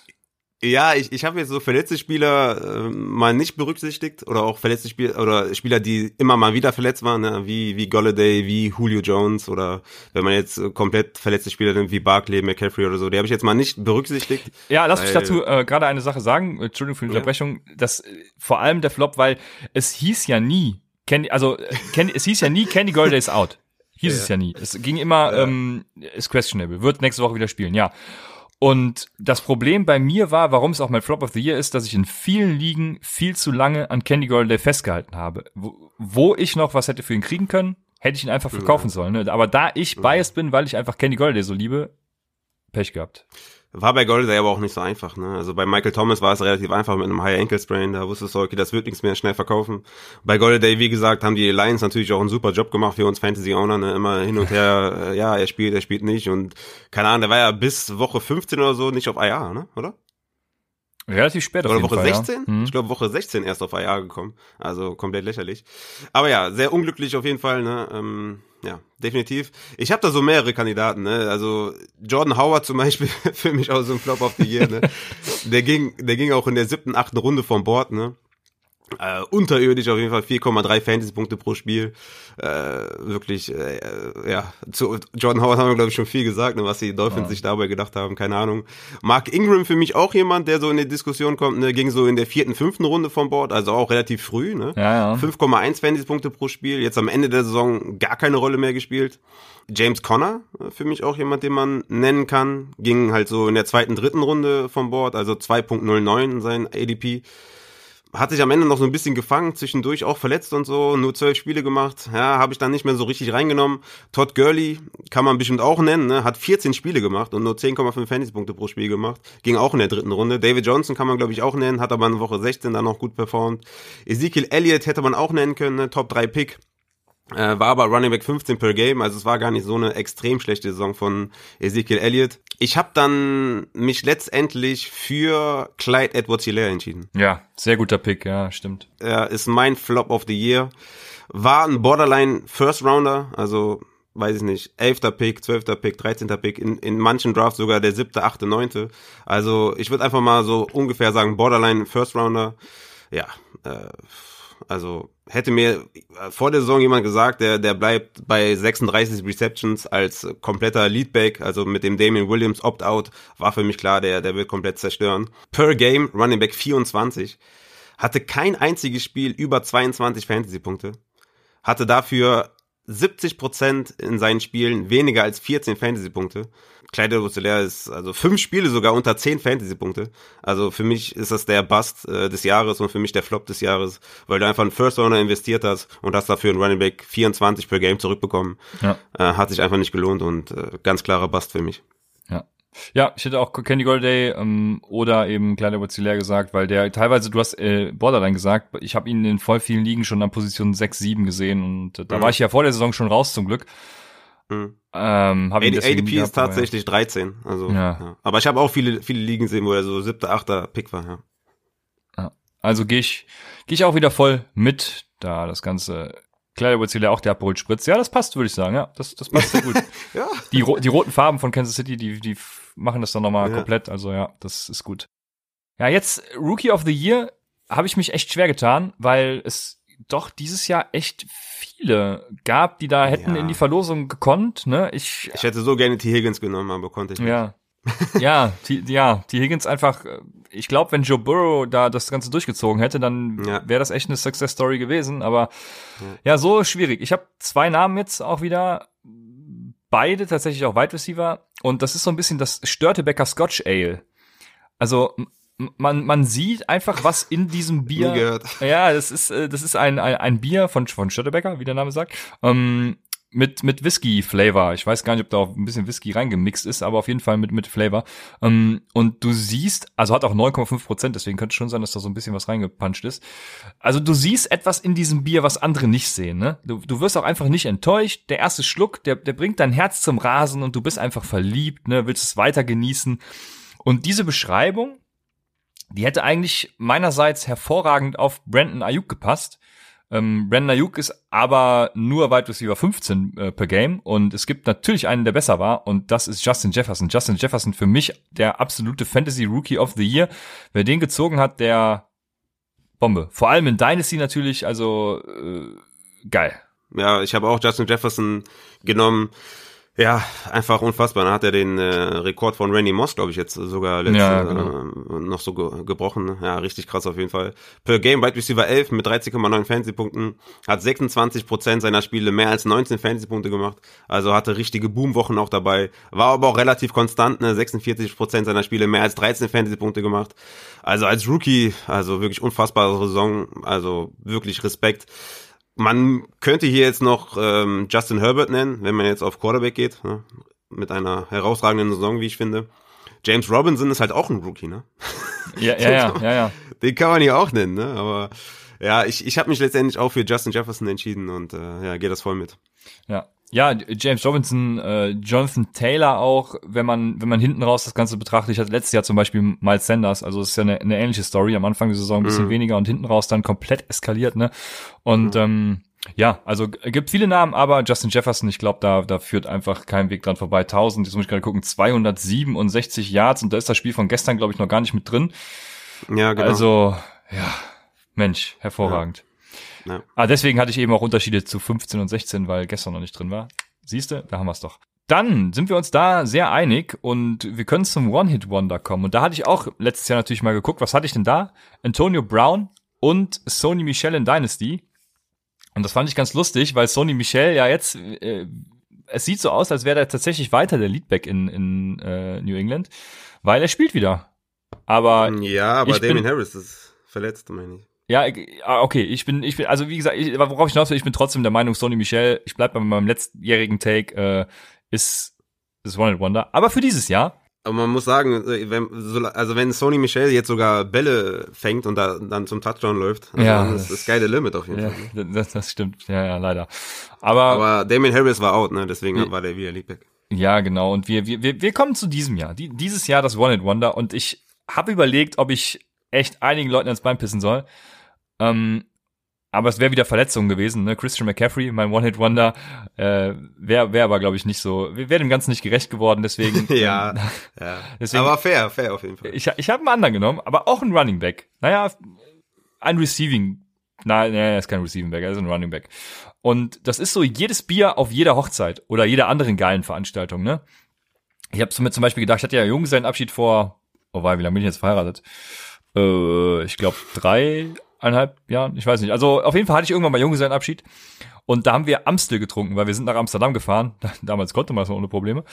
[SPEAKER 2] Ja, ich, ich habe jetzt so verletzte Spieler äh, mal nicht berücksichtigt oder auch verletzte Spieler oder Spieler, die immer mal wieder verletzt waren, ne? wie wie Golladay, wie Julio Jones oder wenn man jetzt äh, komplett verletzte Spieler nimmt, wie Barkley, McCaffrey oder so, die habe ich jetzt mal nicht berücksichtigt.
[SPEAKER 1] Ja, lass mich dazu äh, gerade eine Sache sagen, Entschuldigung für die
[SPEAKER 2] Ja.
[SPEAKER 1] Unterbrechung, das äh, vor allem der Flop, weil es hieß ja nie, Kenny, also Kenny, es hieß ja nie Kenny Golladay is out. Hieß
[SPEAKER 2] Ja,
[SPEAKER 1] es ja nie. Es ging immer,
[SPEAKER 2] Ja.
[SPEAKER 1] ähm, ist questionable, wird nächste Woche wieder spielen, ja. Und das Problem bei mir war, warum es auch mein Flop of the Year ist, dass ich in vielen Ligen viel zu lange an Kenny Golladay festgehalten habe. Wo, wo ich noch was hätte für ihn kriegen können, hätte ich ihn einfach verkaufen sollen. Ne? Aber da ich biased bin, weil ich einfach Kenny Golladay so liebe, Pech gehabt.
[SPEAKER 2] War bei Golladay aber auch nicht so einfach. Ne? Also bei Michael Thomas war es relativ einfach mit einem High Ankle Sprain. Da wusstest du, okay, das wird nichts mehr schnell verkaufen. Bei Golladay, wie gesagt, haben die Lions natürlich auch einen super Job gemacht für uns Fantasy Owner. Ne? Immer hin und her, äh, ja, er spielt, er spielt nicht. Und keine Ahnung, der war ja bis Woche 15 oder so nicht auf IR, ne? oder?
[SPEAKER 1] Relativ spät auf
[SPEAKER 2] Oder Woche
[SPEAKER 1] Fall,
[SPEAKER 2] 16?
[SPEAKER 1] Ja. Hm.
[SPEAKER 2] Ich glaube Woche 16 erst auf IR gekommen. Also komplett lächerlich. Aber ja, sehr unglücklich auf jeden Fall. Ne? Ähm, ja, definitiv. Ich habe da so mehrere Kandidaten. Ne? Also Jordan Howard zum Beispiel für mich auch so ein Flop of the Year. Ne? der ging, der ging auch in der siebten, achten Runde vom Bord. Ne? Äh, unterirdisch auf jeden Fall 4,3 Fantasy-Punkte pro Spiel. Äh, wirklich, äh, äh, ja, zu Jordan Howard haben wir, glaube ich, schon viel gesagt, ne, was die Dolphins sich dabei gedacht haben, keine Ahnung. Mark Ingram für mich auch jemand, der so in die Diskussion kommt, ne, ging so in der vierten, fünften Runde vom Board, also auch relativ früh, ne?
[SPEAKER 1] Ja, ja.
[SPEAKER 2] 5,1 Fantasy-Punkte pro Spiel, jetzt am Ende der Saison gar keine Rolle mehr gespielt. James Conner, äh, für mich auch jemand, den man nennen kann, ging halt so in der zweiten, dritten Runde vom Board, also 2.09 sein ADP hat sich am Ende noch so ein bisschen gefangen, zwischendurch auch verletzt und so, nur zwölf Spiele gemacht. Ja, habe ich dann nicht mehr so richtig reingenommen. Todd Gurley kann man bestimmt auch nennen, ne? hat 14 Spiele gemacht und nur 10,5 Fantasy-Punkte pro Spiel gemacht. Ging auch in der dritten Runde. David Johnson kann man, glaube ich, auch nennen, hat aber in Woche 16 dann noch gut performt. Ezekiel Elliott hätte man auch nennen können, ne? Top 3 Pick. Äh, war aber Running Back 15 per Game, also es war gar nicht so eine extrem schlechte Saison von Ezekiel Elliott. Ich habe dann mich letztendlich für Clyde Edwards-Hilaire entschieden.
[SPEAKER 1] Ja, sehr guter Pick, ja, stimmt.
[SPEAKER 2] Er ist mein Flop of the Year. War ein Borderline First Rounder, also weiß ich nicht, 11. Pick, 12. Pick, 13. Pick, in, in manchen Drafts sogar der 7., 8., 9. Also ich würde einfach mal so ungefähr sagen Borderline First Rounder. Ja, äh, also hätte mir vor der Saison jemand gesagt, der, der bleibt bei 36 Receptions als kompletter Leadback, also mit dem Damien Williams Opt-out, war für mich klar, der, der wird komplett zerstören. Per Game Running Back 24 hatte kein einziges Spiel über 22 Fantasy-Punkte, hatte dafür 70% in seinen Spielen weniger als 14 Fantasy-Punkte. Clyde Rousseler ist also fünf Spiele sogar unter zehn Fantasy-Punkte. Also für mich ist das der Bust äh, des Jahres und für mich der Flop des Jahres, weil du einfach einen First Owner investiert hast und hast dafür einen Running Back 24 per Game zurückbekommen. Ja. Äh, hat sich einfach nicht gelohnt und äh, ganz klarer Bust für mich.
[SPEAKER 1] Ja. Ja, ich hätte auch Kenny Golday ähm, oder eben Kleider Rousseler gesagt, weil der teilweise, du hast äh, Borderline gesagt, ich habe ihn in voll vielen Ligen schon an Position 6, 7 gesehen und äh, da mhm. war ich ja vor der Saison schon raus zum Glück.
[SPEAKER 2] Mhm. Ähm, hab AD, ADP gehabt, ist tatsächlich ja. 13. Also, ja. ja. Aber ich habe auch viele, viele Ligen gesehen, wo er so siebter, achter Pick war. Ja.
[SPEAKER 1] ja. Also gehe ich, geh ich auch wieder voll mit, da das ganze Kleiderwurzel auch der abgeholt spritzt. Ja, das passt, würde ich sagen. Ja, das, das passt sehr gut. ja. die, die roten Farben von Kansas City, die, die machen das dann nochmal ja. komplett. Also ja, das ist gut. Ja, jetzt Rookie of the Year habe ich mich echt schwer getan, weil es doch dieses Jahr echt viele gab, die da hätten ja. in die Verlosung gekonnt. Ne? Ich,
[SPEAKER 2] ich hätte so gerne T. Higgins genommen, aber konnte ich nicht.
[SPEAKER 1] Ja. ja, T, ja. Higgins einfach, ich glaube, wenn Joe Burrow da das Ganze durchgezogen hätte, dann ja. wäre das echt eine Success Story gewesen. Aber ja, ja so schwierig. Ich habe zwei Namen jetzt auch wieder, beide tatsächlich auch Wide Receiver. Und das ist so ein bisschen das Störtebecker Scotch Ale. Also man, man sieht einfach, was in diesem Bier. Gehört. Ja, das ist, äh, das ist ein, ein, ein Bier von, von Störtebecker, wie der Name sagt. Ähm, mit, mit Whisky-Flavor. Ich weiß gar nicht, ob da auch ein bisschen Whisky reingemixt ist, aber auf jeden Fall mit, mit Flavor. Ähm, und du siehst, also hat auch 9,5 Prozent, deswegen könnte schon sein, dass da so ein bisschen was reingepuncht ist. Also du siehst etwas in diesem Bier, was andere nicht sehen, ne? Du, du wirst auch einfach nicht enttäuscht. Der erste Schluck, der, der bringt dein Herz zum Rasen und du bist einfach verliebt, ne? Willst es weiter genießen. Und diese Beschreibung, die hätte eigentlich meinerseits hervorragend auf Brandon Ayuk gepasst. Ähm, Brandon Ayuk ist aber nur Wide Receiver 15 äh, per Game und es gibt natürlich einen, der besser war und das ist Justin Jefferson. Justin Jefferson für mich der absolute Fantasy Rookie of the Year. Wer den gezogen hat, der Bombe. Vor allem in Dynasty natürlich, also äh, geil.
[SPEAKER 2] Ja, ich habe auch Justin Jefferson genommen. Ja, einfach unfassbar. Dann hat er den äh, Rekord von Randy Moss, glaube ich, jetzt sogar letzte, ja, genau. äh, noch so ge gebrochen. Ja, richtig krass auf jeden Fall. Per Game Wide Receiver 11 mit 13,9 Fantasy-Punkten. Hat 26% seiner Spiele mehr als 19 Fantasy-Punkte gemacht. Also hatte richtige Boomwochen auch dabei. War aber auch relativ konstant, ne? 46% seiner Spiele mehr als 13 Fantasy-Punkte gemacht. Also als Rookie, also wirklich unfassbare Saison. Also wirklich Respekt. Man könnte hier jetzt noch ähm, Justin Herbert nennen, wenn man jetzt auf Quarterback geht, ne? mit einer herausragenden Saison, wie ich finde. James Robinson ist halt auch ein Rookie, ne?
[SPEAKER 1] Ja, ja, ja, ja, ja.
[SPEAKER 2] Den kann man hier auch nennen, ne? Aber ja, ich, ich habe mich letztendlich auch für Justin Jefferson entschieden und äh, ja, gehe das voll mit.
[SPEAKER 1] Ja, ja, James Robinson, äh, Jonathan Taylor auch, wenn man, wenn man hinten raus das Ganze betrachtet. Ich hatte letztes Jahr zum Beispiel Miles Sanders, also es ist ja eine, eine ähnliche Story. Am Anfang der Saison ein bisschen mhm. weniger und hinten raus dann komplett eskaliert, ne? Und mhm. ähm, ja, also gibt viele Namen, aber Justin Jefferson, ich glaube, da, da führt einfach kein Weg dran vorbei. 1000, jetzt muss ich gerade gucken, 267 Yards und da ist das Spiel von gestern, glaube ich, noch gar nicht mit drin. Ja, genau. Also, ja, Mensch, hervorragend. Ja. Ja. Ah, deswegen hatte ich eben auch Unterschiede zu 15 und 16, weil gestern noch nicht drin war. Siehst du, da haben wir es doch. Dann sind wir uns da sehr einig und wir können zum One-Hit-Wonder kommen. Und da hatte ich auch letztes Jahr natürlich mal geguckt, was hatte ich denn da? Antonio Brown und Sony Michel in Dynasty. Und das fand ich ganz lustig, weil Sony Michel ja jetzt, äh, es sieht so aus, als wäre er tatsächlich weiter der Leadback in, in äh, New England, weil er spielt wieder. Aber
[SPEAKER 2] ja, aber Damien Harris ist verletzt, meine ich.
[SPEAKER 1] Ja, ah, okay, ich bin, ich bin, also wie gesagt, ich, worauf ich hinaus will, ich bin trotzdem der Meinung, Sony Michel, ich bleib bei meinem letztjährigen Take, äh, ist, ist One Wonder. Aber für dieses Jahr.
[SPEAKER 2] Aber man muss sagen, äh, wenn, also wenn Sony Michel jetzt sogar Bälle fängt und da, dann zum Touchdown läuft, also ja, dann ist das geile Limit auf jeden
[SPEAKER 1] ja,
[SPEAKER 2] Fall.
[SPEAKER 1] Das, das stimmt, ja, ja, leider. Aber,
[SPEAKER 2] aber Damien Harris war out, ne, deswegen ja, war der wieder Leadback.
[SPEAKER 1] Ja, genau, und wir, wir, wir kommen zu diesem Jahr. Die, dieses Jahr das One Wonder und ich habe überlegt, ob ich echt einigen Leuten ins Bein pissen soll. Ähm, aber es wäre wieder Verletzung gewesen, ne? Christian McCaffrey, mein One-Hit-Wonder, äh, wäre wär aber, glaube ich, nicht so, wäre dem Ganzen nicht gerecht geworden, deswegen.
[SPEAKER 2] ja, ähm, ja. Deswegen, aber fair, fair auf jeden Fall.
[SPEAKER 1] Ich, ich habe einen anderen genommen, aber auch einen Running Back. Naja, ein Receiving. Nein, nein, er ist kein Receiving Back, er ist ein Running Back. Und das ist so jedes Bier auf jeder Hochzeit oder jeder anderen geilen Veranstaltung, ne? Ich habe mir zum Beispiel gedacht, ich hatte ja Jung seinen Abschied vor, oh wei, wie lange bin ich jetzt verheiratet? Äh, ich glaube drei, eineinhalb Jahren, ich weiß nicht. Also auf jeden Fall hatte ich irgendwann mal Junggesellenabschied Und da haben wir Amstel getrunken, weil wir sind nach Amsterdam gefahren. Damals konnte man es ohne Probleme.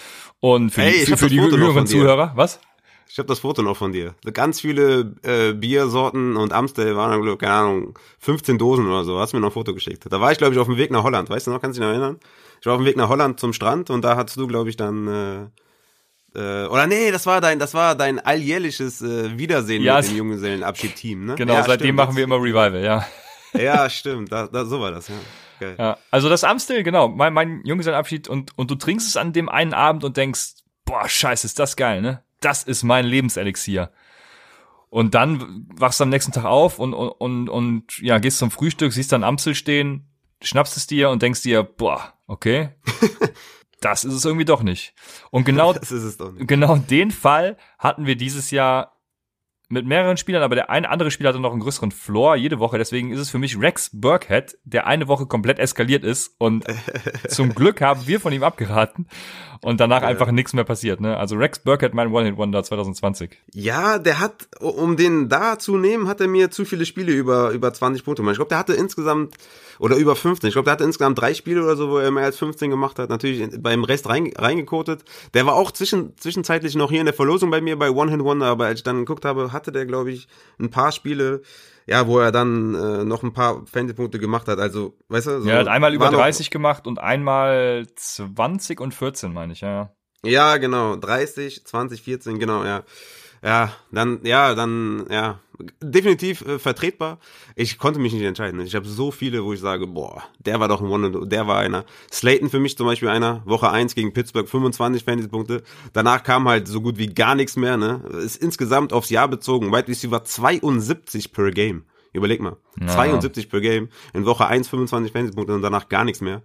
[SPEAKER 1] Und für,
[SPEAKER 2] Hey,
[SPEAKER 1] die,
[SPEAKER 2] ich
[SPEAKER 1] für, die jüngeren. Zuhörer, was?
[SPEAKER 2] Ich habe das Foto noch von dir. Ganz viele äh, Biersorten und Amstel waren, glaub, keine Ahnung, 15 Dosen oder so. Hast mir noch ein Foto geschickt. Da war ich, glaube ich, auf dem Weg nach Holland. Weißt du noch, kannst du dich noch erinnern? Ich war auf dem Weg nach Holland zum Strand und da hattest du, glaube ich, dann äh, äh, oder nee, das war dein, das war dein alljährliches äh, Wiedersehen
[SPEAKER 1] Ja,
[SPEAKER 2] mit dem Junggesellenabschied-Team, ne?
[SPEAKER 1] Genau,
[SPEAKER 2] ja,
[SPEAKER 1] seitdem
[SPEAKER 2] stimmt.
[SPEAKER 1] machen wir immer Revival, ja.
[SPEAKER 2] Ja, stimmt. Da, da, so war das, ja. Geil.
[SPEAKER 1] ja. Also das Amstel, genau, mein, mein Junggesellenabschied und, und du trinkst es an dem einen Abend und denkst, boah, scheiße, ist das geil, ne? Das ist mein Lebenselixier. Und dann wachst du am nächsten Tag auf und, und, und, und ja, gehst zum Frühstück, siehst dann Amstel stehen, schnappst es dir und denkst dir, boah, okay, das ist es irgendwie doch nicht. Und genau, genau den Fall hatten wir dieses Jahr mit mehreren Spielern, aber der eine andere Spieler hatte noch einen größeren Floor jede Woche. Deswegen ist es für mich Rex Burkhead, der eine Woche komplett eskaliert ist. Und zum Glück haben wir von ihm abgeraten und danach einfach nichts mehr passiert. Ne? Also Rex Burkhead, mein One-Hit-Wonder 2020.
[SPEAKER 2] Ja, der hat, um den da zu nehmen, hat er mir zu viele Spiele über, über 20 Punkte gemacht. Ich glaube, der hatte insgesamt, oder über 15, ich glaube, der hatte insgesamt drei Spiele oder so, wo er mehr als 15 gemacht hat. Natürlich beim Rest rein, reingekotet. Der war auch zwischen, zwischenzeitlich noch hier in der Verlosung bei mir bei One Hit Wonder, aber als ich dann geguckt habe, hatte der, glaube ich, ein paar Spiele, ja, wo er dann äh, noch ein paar Fantasy-Punkte gemacht hat. Also, weißt du, so,
[SPEAKER 1] er hat einmal über
[SPEAKER 2] war noch-
[SPEAKER 1] 30 gemacht und einmal 20 und 14, meine ich, ja.
[SPEAKER 2] Ja, genau. 30, 20, 14, genau, ja. Ja, dann, ja, dann, ja, definitiv äh, vertretbar. Ich konnte mich nicht entscheiden. Ich habe so viele, wo ich sage, boah, der war doch ein One, und- der war einer. Slayton für mich zum Beispiel einer. Woche 1 gegen Pittsburgh, 25 Fantasy-Punkte. Danach kam halt so gut wie gar nichts mehr, ne. Ist insgesamt aufs Jahr bezogen. Wide Receiver 72 per Game. Überleg mal.
[SPEAKER 1] Ja.
[SPEAKER 2] 72 per Game. In Woche 1 25 Fantasy-Punkte und danach gar nichts mehr.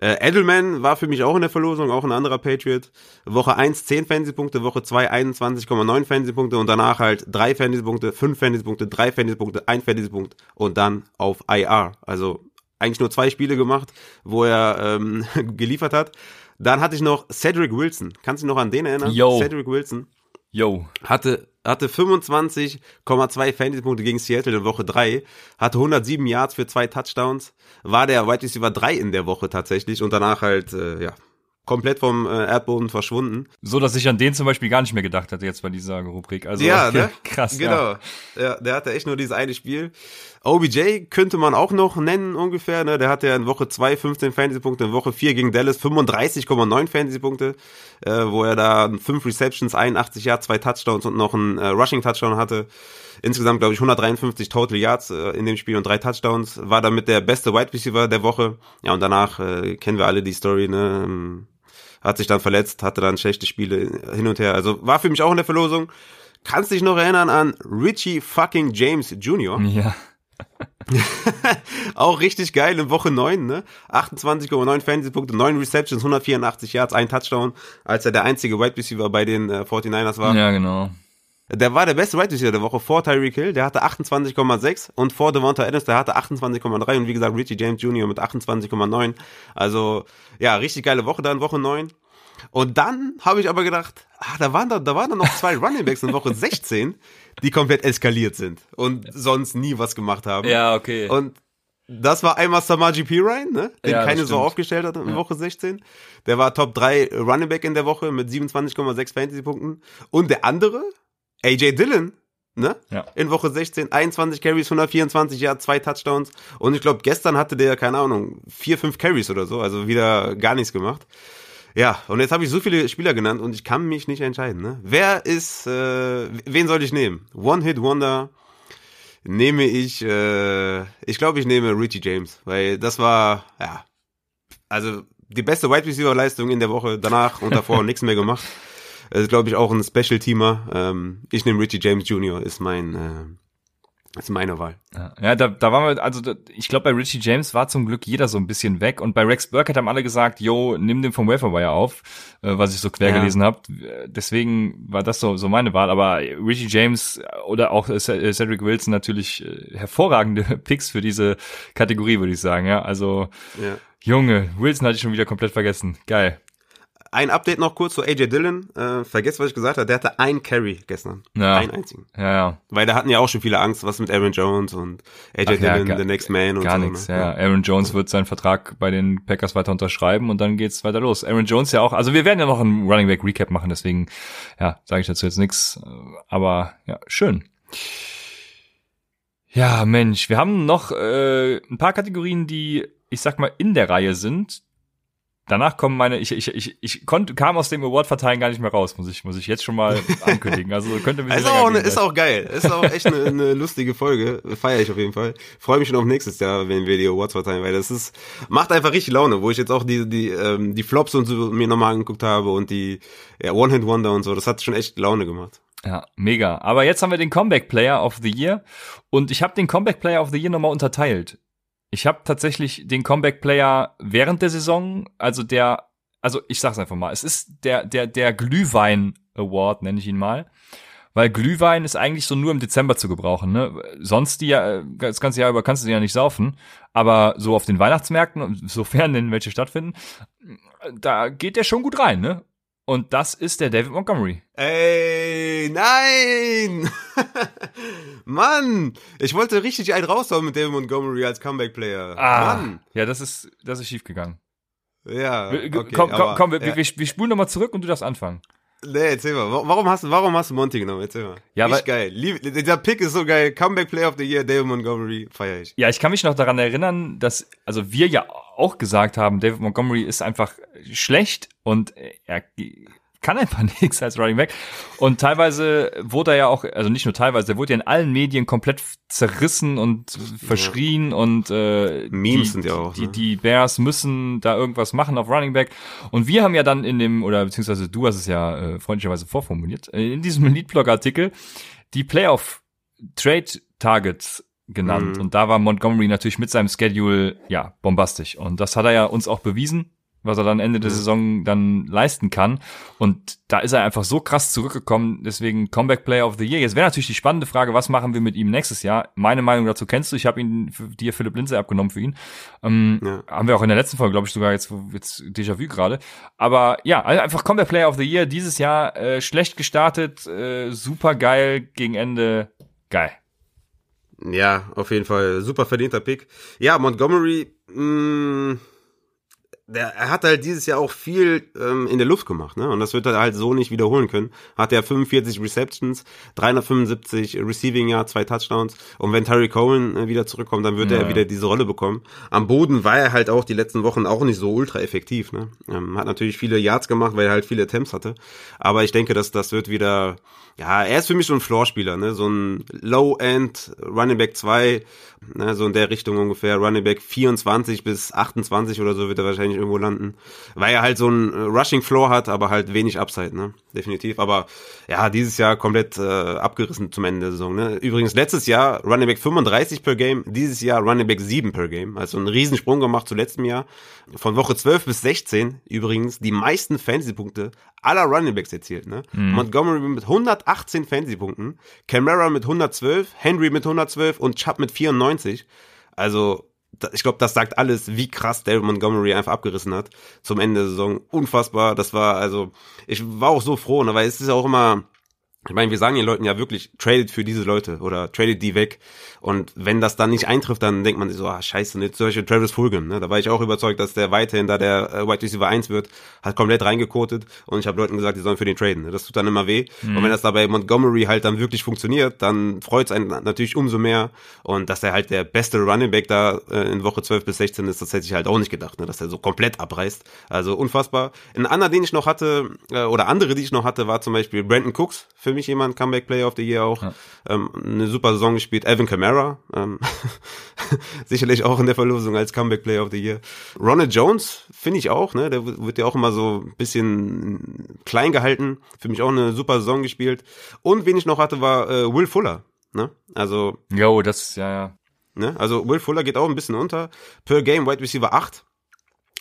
[SPEAKER 2] Äh, Edelman war für mich auch in der Verlosung, auch ein anderer Patriot. Woche 1 10 Fantasy-Punkte, Woche 2 21,9 Fantasy-Punkte und danach halt 3 Fantasy-Punkte, 5 Fantasy-Punkte, 3 Fantasy-Punkte, 1 Fantasy-Punkt und dann auf IR. Also eigentlich nur zwei Spiele gemacht, wo er ähm, geliefert hat. Dann hatte ich noch Cedric Wilson. Kannst du dich noch an den erinnern?
[SPEAKER 1] Yo.
[SPEAKER 2] Cedric Wilson
[SPEAKER 1] Yo.
[SPEAKER 2] hatte, hatte 25,2 Fantasy-Punkte gegen Seattle in Woche 3, hatte 107 Yards für zwei Touchdowns, war der Wide Receiver 3 in der Woche tatsächlich und danach halt, äh, ja, komplett vom äh, Erdboden verschwunden.
[SPEAKER 1] So, dass ich an den zum Beispiel gar nicht mehr gedacht hatte jetzt bei dieser Rubrik. Also
[SPEAKER 2] ja, ne?
[SPEAKER 1] krass. Ja.
[SPEAKER 2] Genau. Ja. der hatte echt nur dieses eine Spiel. OBJ könnte man auch noch nennen ungefähr. Ne? Der hatte ja in Woche 2 15 Fantasy-Punkte, in Woche 4 gegen Dallas 35,9 Fantasy-Punkte, äh, wo er da 5 Receptions, 81 Yards, zwei Touchdowns und noch einen äh, Rushing-Touchdown hatte. Insgesamt, glaube ich, 153 Total Yards äh, in dem Spiel und drei Touchdowns. War damit der beste Wide Receiver der Woche. Ja, und danach äh, kennen wir alle die Story, ne? Hat sich dann verletzt, hatte dann schlechte Spiele hin und her. Also war für mich auch in der Verlosung. Kannst dich noch erinnern an Richie fucking James Jr.?
[SPEAKER 1] Ja.
[SPEAKER 2] Auch richtig geil in Woche 9, ne? 28,9 Fantasy-Punkte, 9 Receptions, 184 Yards, ein Touchdown, als er der einzige Wide Receiver bei den äh, 49ers war.
[SPEAKER 1] Ja, genau.
[SPEAKER 2] Der war der beste Wide Receiver der Woche vor Tyreek Hill, der hatte 28,6 und vor Devonta Adams, der hatte 28,3 und wie gesagt Richie James Jr. mit 28,9. Also, ja, richtig geile Woche dann, Woche 9. Und dann habe ich aber gedacht, ah, da waren da, da waren da noch zwei Running Backs in Woche 16, die komplett eskaliert sind und sonst nie was gemacht haben.
[SPEAKER 1] Ja, okay.
[SPEAKER 2] Und das war einmal Samaji Pirine, ne? den
[SPEAKER 1] Ja,
[SPEAKER 2] keine so aufgestellt hat in Woche 16. Der war Top 3 Running Back in der Woche mit 27,6 Fantasy-Punkten. Und der andere, AJ Dillon, ne?
[SPEAKER 1] Ja.
[SPEAKER 2] In Woche 16, 21 Carries, 124 ja, zwei Touchdowns. Und ich glaube, gestern hatte der, keine Ahnung, vier, fünf Carries oder so, also wieder gar nichts gemacht. Ja, und jetzt habe ich so viele Spieler genannt und ich kann mich nicht entscheiden. Ne? Wer ist, äh, wen soll ich nehmen? One-Hit-Wonder nehme ich, äh, ich glaube, ich nehme Richie James, weil das war, ja, also die beste Wide Receiver Leistung in der Woche, danach und davor nichts mehr gemacht. Das ist, glaube ich, auch ein Special-Teamer. Ähm, ich nehme Richie James Jr., ist mein, äh, ist meine Wahl.
[SPEAKER 1] Ja, da, da waren wir, also da, ich glaube, bei Richie James war zum Glück jeder so ein bisschen weg und bei Rex Burkhead haben alle gesagt, yo, nimm den vom Waferwire auf, äh, was ich so quer
[SPEAKER 2] Ja.
[SPEAKER 1] gelesen habe. Deswegen war das so, so meine Wahl, aber Richie James oder auch äh, Cedric Wilson natürlich äh, hervorragende Picks für diese Kategorie, würde ich sagen, ja. Also,
[SPEAKER 2] Ja.
[SPEAKER 1] Junge, Wilson hatte ich schon wieder komplett vergessen. Geil.
[SPEAKER 2] Ein Update noch kurz zu AJ Dillon. Äh, vergesst, was ich gesagt habe. Der hatte ein Carry gestern.
[SPEAKER 1] Ja.
[SPEAKER 2] Einen einzigen.
[SPEAKER 1] Ja, ja.
[SPEAKER 2] Weil da hatten ja auch schon viele Angst, was mit Aaron Jones und AJ
[SPEAKER 1] Ach ja,
[SPEAKER 2] Dillon,
[SPEAKER 1] gar-
[SPEAKER 2] the next man und
[SPEAKER 1] Gar
[SPEAKER 2] so.
[SPEAKER 1] nichts,
[SPEAKER 2] ne?
[SPEAKER 1] ja. Aaron Jones wird seinen Vertrag bei den Packers weiter unterschreiben und dann geht's weiter los. Aaron Jones ja auch, also wir werden ja noch einen Running Back Recap machen, deswegen, ja, sage ich dazu jetzt nichts. Aber ja, schön. Ja, Mensch, wir haben noch äh, ein paar Kategorien, die, ich sag mal, in der Reihe sind. Danach kommen meine, ich, ich, ich, ich konnte, kam aus dem Award-Verteilen gar nicht mehr raus, muss ich, muss ich jetzt schon mal ankündigen. Also könnte bisschen
[SPEAKER 2] Ist auch, eine, ist auch geil. Ist auch echt eine, eine lustige Folge. Feiere ich auf jeden Fall. Freue mich schon auf nächstes Jahr, wenn wir die Awards verteilen, weil das ist, macht einfach richtig Laune, wo ich jetzt auch die, die, ähm, die Flops und so mir nochmal angeguckt habe und die ja, One-Hit-Wonder und so. Das hat schon echt Laune gemacht.
[SPEAKER 1] Ja, mega. Aber jetzt haben wir den Comeback Player of the Year und ich habe den Comeback Player of the Year nochmal unterteilt. Ich habe tatsächlich den Comeback Player während der Saison, also der, also ich sag's einfach mal, es ist der der der Glühwein Award nenne ich ihn mal, weil Glühwein ist eigentlich so nur im Dezember zu gebrauchen. Ne? Sonst die ja das ganze Jahr über kannst du den ja nicht saufen, aber so auf den Weihnachtsmärkten, sofern denn welche stattfinden, da geht der schon gut rein, ne? Und das ist der David Montgomery.
[SPEAKER 2] Ey, nein! Mann! Ich wollte richtig einen raushauen mit David Montgomery als Comeback-Player. Mann!
[SPEAKER 1] ja, das ist, das ist schief gegangen.
[SPEAKER 2] Ja, okay,
[SPEAKER 1] komm, komm,
[SPEAKER 2] aber,
[SPEAKER 1] komm, wir,
[SPEAKER 2] ja.
[SPEAKER 1] wir, wir spulen nochmal zurück und du darfst anfangen.
[SPEAKER 2] Nee, erzähl mal. Wa- Warum hast du, warum hast du Monty genommen? Erzähl mal.
[SPEAKER 1] Ja,
[SPEAKER 2] Richtig geil. Lieb, dieser Pick ist so geil. Comeback Player of the Year, David Montgomery, feier ich.
[SPEAKER 1] Ja, ich kann mich noch daran erinnern, dass, also wir ja auch gesagt haben, David Montgomery ist einfach schlecht und er kann einfach nichts als Running Back. Und teilweise wurde er ja auch, also nicht nur teilweise, er wurde ja in allen Medien komplett zerrissen und verschrien und äh,
[SPEAKER 2] Memes
[SPEAKER 1] die,
[SPEAKER 2] sind ja auch,
[SPEAKER 1] Die,
[SPEAKER 2] ne?
[SPEAKER 1] die Bears müssen da irgendwas machen auf Running Back. Und wir haben ja dann in dem, oder beziehungsweise du hast es ja äh, freundlicherweise vorformuliert, äh, in diesem Leadblog-Artikel die Playoff Trade Targets genannt.
[SPEAKER 2] Mhm.
[SPEAKER 1] Und da war Montgomery natürlich mit seinem Schedule, ja, bombastisch. Und das hat er ja uns auch bewiesen, was er dann Ende der Saison dann leisten kann. Und da ist er einfach so krass zurückgekommen. Deswegen Comeback Player of the Year. Jetzt wäre natürlich die spannende Frage, was machen wir mit ihm nächstes Jahr? Meine Meinung dazu kennst du. Ich habe ihn für dir Philipp Lindsay abgenommen für ihn. Ähm,
[SPEAKER 2] Ja.
[SPEAKER 1] Haben wir auch in der letzten Folge, glaube ich, sogar jetzt, jetzt Déjà-vu gerade. Aber ja, also einfach Comeback Player of the Year. Dieses Jahr äh, schlecht gestartet, äh, super geil, gegen Ende geil.
[SPEAKER 2] Ja, auf jeden Fall. Super verdienter Pick. Ja, Montgomery, mh, der, er hat halt dieses Jahr auch viel ähm, in der Luft gemacht, ne? Und das wird er halt so nicht wiederholen können. Hat er 45 Receptions, 375 Receiving Yards, zwei Touchdowns. Und wenn Terry Cohen äh, wieder zurückkommt, dann wird
[SPEAKER 1] Ja.
[SPEAKER 2] er wieder diese Rolle bekommen. Am Boden war er halt auch die letzten Wochen auch nicht so ultra effektiv, ne? Ähm, hat natürlich viele Yards gemacht, weil er halt viele Attempts hatte. Aber ich denke, dass das wird wieder, ja, er ist für mich so ein Floorspieler, ne? So ein Low-End Running Back 2, ne? so in der Richtung ungefähr. Running Back 24 bis 28 oder so wird er wahrscheinlich irgendwo landen. Weil er halt so ein äh, Rushing Floor hat, aber halt wenig Upside, ne? Definitiv. Aber ja, dieses Jahr komplett äh, abgerissen zum Ende der Saison, ne? Übrigens letztes Jahr Running Back 35 per Game, dieses Jahr Running Back 7 per Game. Also einen Riesensprung gemacht zu letztem Jahr. Von Woche 12 bis 16 übrigens die meisten Fantasy-Punkte aller Running Backs erzielt, ne? Montgomery mit 118 Fantasy-Punkten, Camara mit 112, Henry mit 112 und Chubb mit 94. Also, ich glaube, das sagt alles, wie krass David Montgomery einfach abgerissen hat zum Ende der Saison. Unfassbar. Das war, also, ich war auch so froh, ne, weil es ist ja auch immer, ich meine, wir sagen den Leuten ja wirklich, tradet für diese Leute oder tradet die weg. Und wenn das dann nicht eintrifft, dann denkt man sich so, ah, scheiße, nicht solche Travis Fulgham. Ne? Da war ich auch überzeugt, dass der weiterhin da der äh, Wide Receiver 1 wird, hat komplett reingekotet und ich habe Leuten gesagt, die sollen für den traden. Ne? Das tut dann immer weh. Und wenn das da bei Montgomery halt dann wirklich funktioniert, dann freut es einen natürlich umso mehr. Und dass er halt der beste Running Back da äh, in Woche 12 bis 16 ist, das hätte ich halt auch nicht gedacht, ne? dass er so komplett abreißt. Also unfassbar. Ein anderer, den ich noch hatte, äh, oder andere, die ich noch hatte, war zum Beispiel Brandon Cooks, für mich jemand, Comeback Player of the Year auch. Ähm, eine super Saison gespielt. Evan Kamara, ähm, sicherlich auch in der Verlosung als Comeback Player of the Year. Ronald Jones, finde ich auch, ne? Der wird ja auch immer so ein bisschen klein gehalten. Für mich auch eine super Saison gespielt. Und wen ich noch hatte, war äh, Will Fuller. Ne? Also
[SPEAKER 1] Jo, das, ja, ja.
[SPEAKER 2] Ne? Also Will Fuller geht auch ein bisschen unter. Per Game Wide Receiver 8.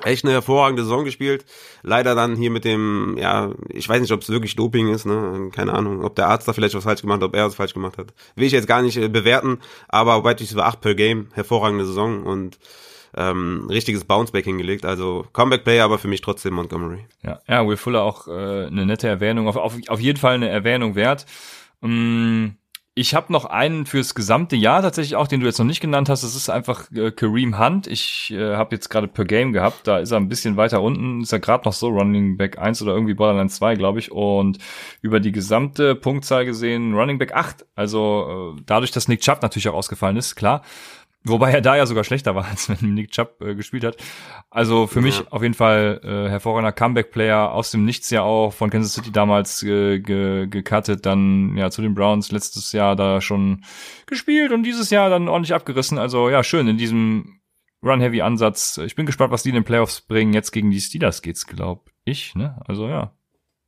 [SPEAKER 2] Echt eine hervorragende Saison gespielt. Leider dann hier mit dem, ja, ich weiß nicht, ob es wirklich Doping ist, ne? Keine Ahnung, ob der Arzt da vielleicht was falsch gemacht hat, ob er was falsch gemacht hat. Will ich jetzt gar nicht äh, bewerten, aber Wide Receiver 8 per Game, hervorragende Saison und ähm, richtiges Bounceback hingelegt. Also Comeback-Player, aber für mich trotzdem Montgomery.
[SPEAKER 1] Ja, ja Will Fuller auch äh, eine nette Erwähnung, auf, auf, auf jeden Fall eine Erwähnung wert. Ähm, ich habe noch einen fürs gesamte Jahr tatsächlich auch, den du jetzt noch nicht genannt hast. Das ist einfach äh, Kareem Hunt. Ich äh, habe jetzt gerade per Game gehabt. Da ist er ein bisschen weiter unten. Ist er gerade noch so Running Back 1 oder irgendwie Borderline 2, glaube ich. Und über die gesamte Punktzahl gesehen Running Back 8. Also äh, dadurch, dass Nick Chubb natürlich auch ausgefallen ist, klar. Wobei er da ja sogar schlechter war, als wenn Nick Chubb äh, gespielt hat. Also für ja. mich auf jeden Fall äh, hervorragender Comeback-Player aus dem Nichts ja auch von Kansas City damals äh, ge gecuttet, dann ja zu den Browns letztes Jahr da schon gespielt und dieses Jahr dann ordentlich abgerissen. Also ja, schön in diesem Run-Heavy-Ansatz. Ich bin gespannt, was die in den Playoffs bringen. Jetzt gegen die Steelers geht's, glaub ich, ne? Also ja.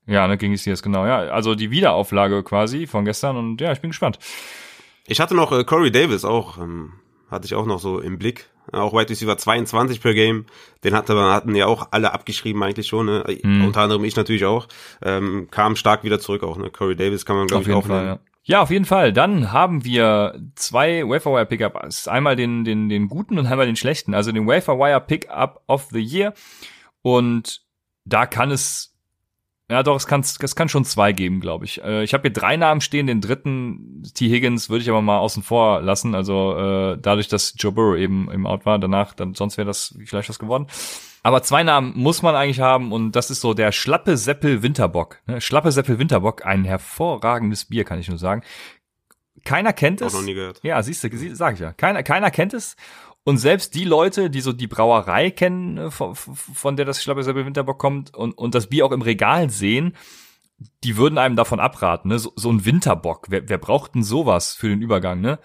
[SPEAKER 1] Ja, ne, gegen die Steelers, genau, ja. Also die Wiederauflage quasi von gestern und ja, ich bin gespannt.
[SPEAKER 2] Ich hatte noch äh, Corey Davis auch ähm, hatte ich auch noch so im Blick. Auch Wide Receiver 22 per Game. Den hatte, hatten ja auch alle abgeschrieben eigentlich schon. Ne? Mhm. Unter anderem ich natürlich auch. Ähm, kam stark wieder zurück auch. Ne? Corey Davis kann man glaube ich auch Fall,
[SPEAKER 1] ja. Ja, auf jeden Fall. Dann haben wir zwei Waferwire Pickups. Einmal den, den, den guten und einmal den schlechten. Also den Waferwire Pickup of the Year. Und da kann es ja, doch, es kann, es kann schon zwei geben, glaube ich. Äh, ich habe hier drei Namen stehen, den dritten, T. Higgins, würde ich aber mal außen vor lassen. Also äh, dadurch, dass Joe Burrow eben im Out war, danach, dann sonst wäre das vielleicht was geworden. Aber zwei Namen muss man eigentlich haben und das ist so der Schlappe Seppel Winterbock. Ne? Schlappe Seppel Winterbock, ein hervorragendes Bier, kann ich nur sagen. Keiner kennt es.
[SPEAKER 2] Auch noch nie gehört.
[SPEAKER 1] Ja, siehst du, sag ich ja. Keiner, keiner kennt es. Und selbst die Leute, die so die Brauerei kennen, äh, von, von der das Schlapperselbe Winterbock kommt und, und das Bier auch im Regal sehen, die würden einem davon abraten, ne? So, so ein Winterbock. Wer, wer braucht denn sowas für den Übergang, ne?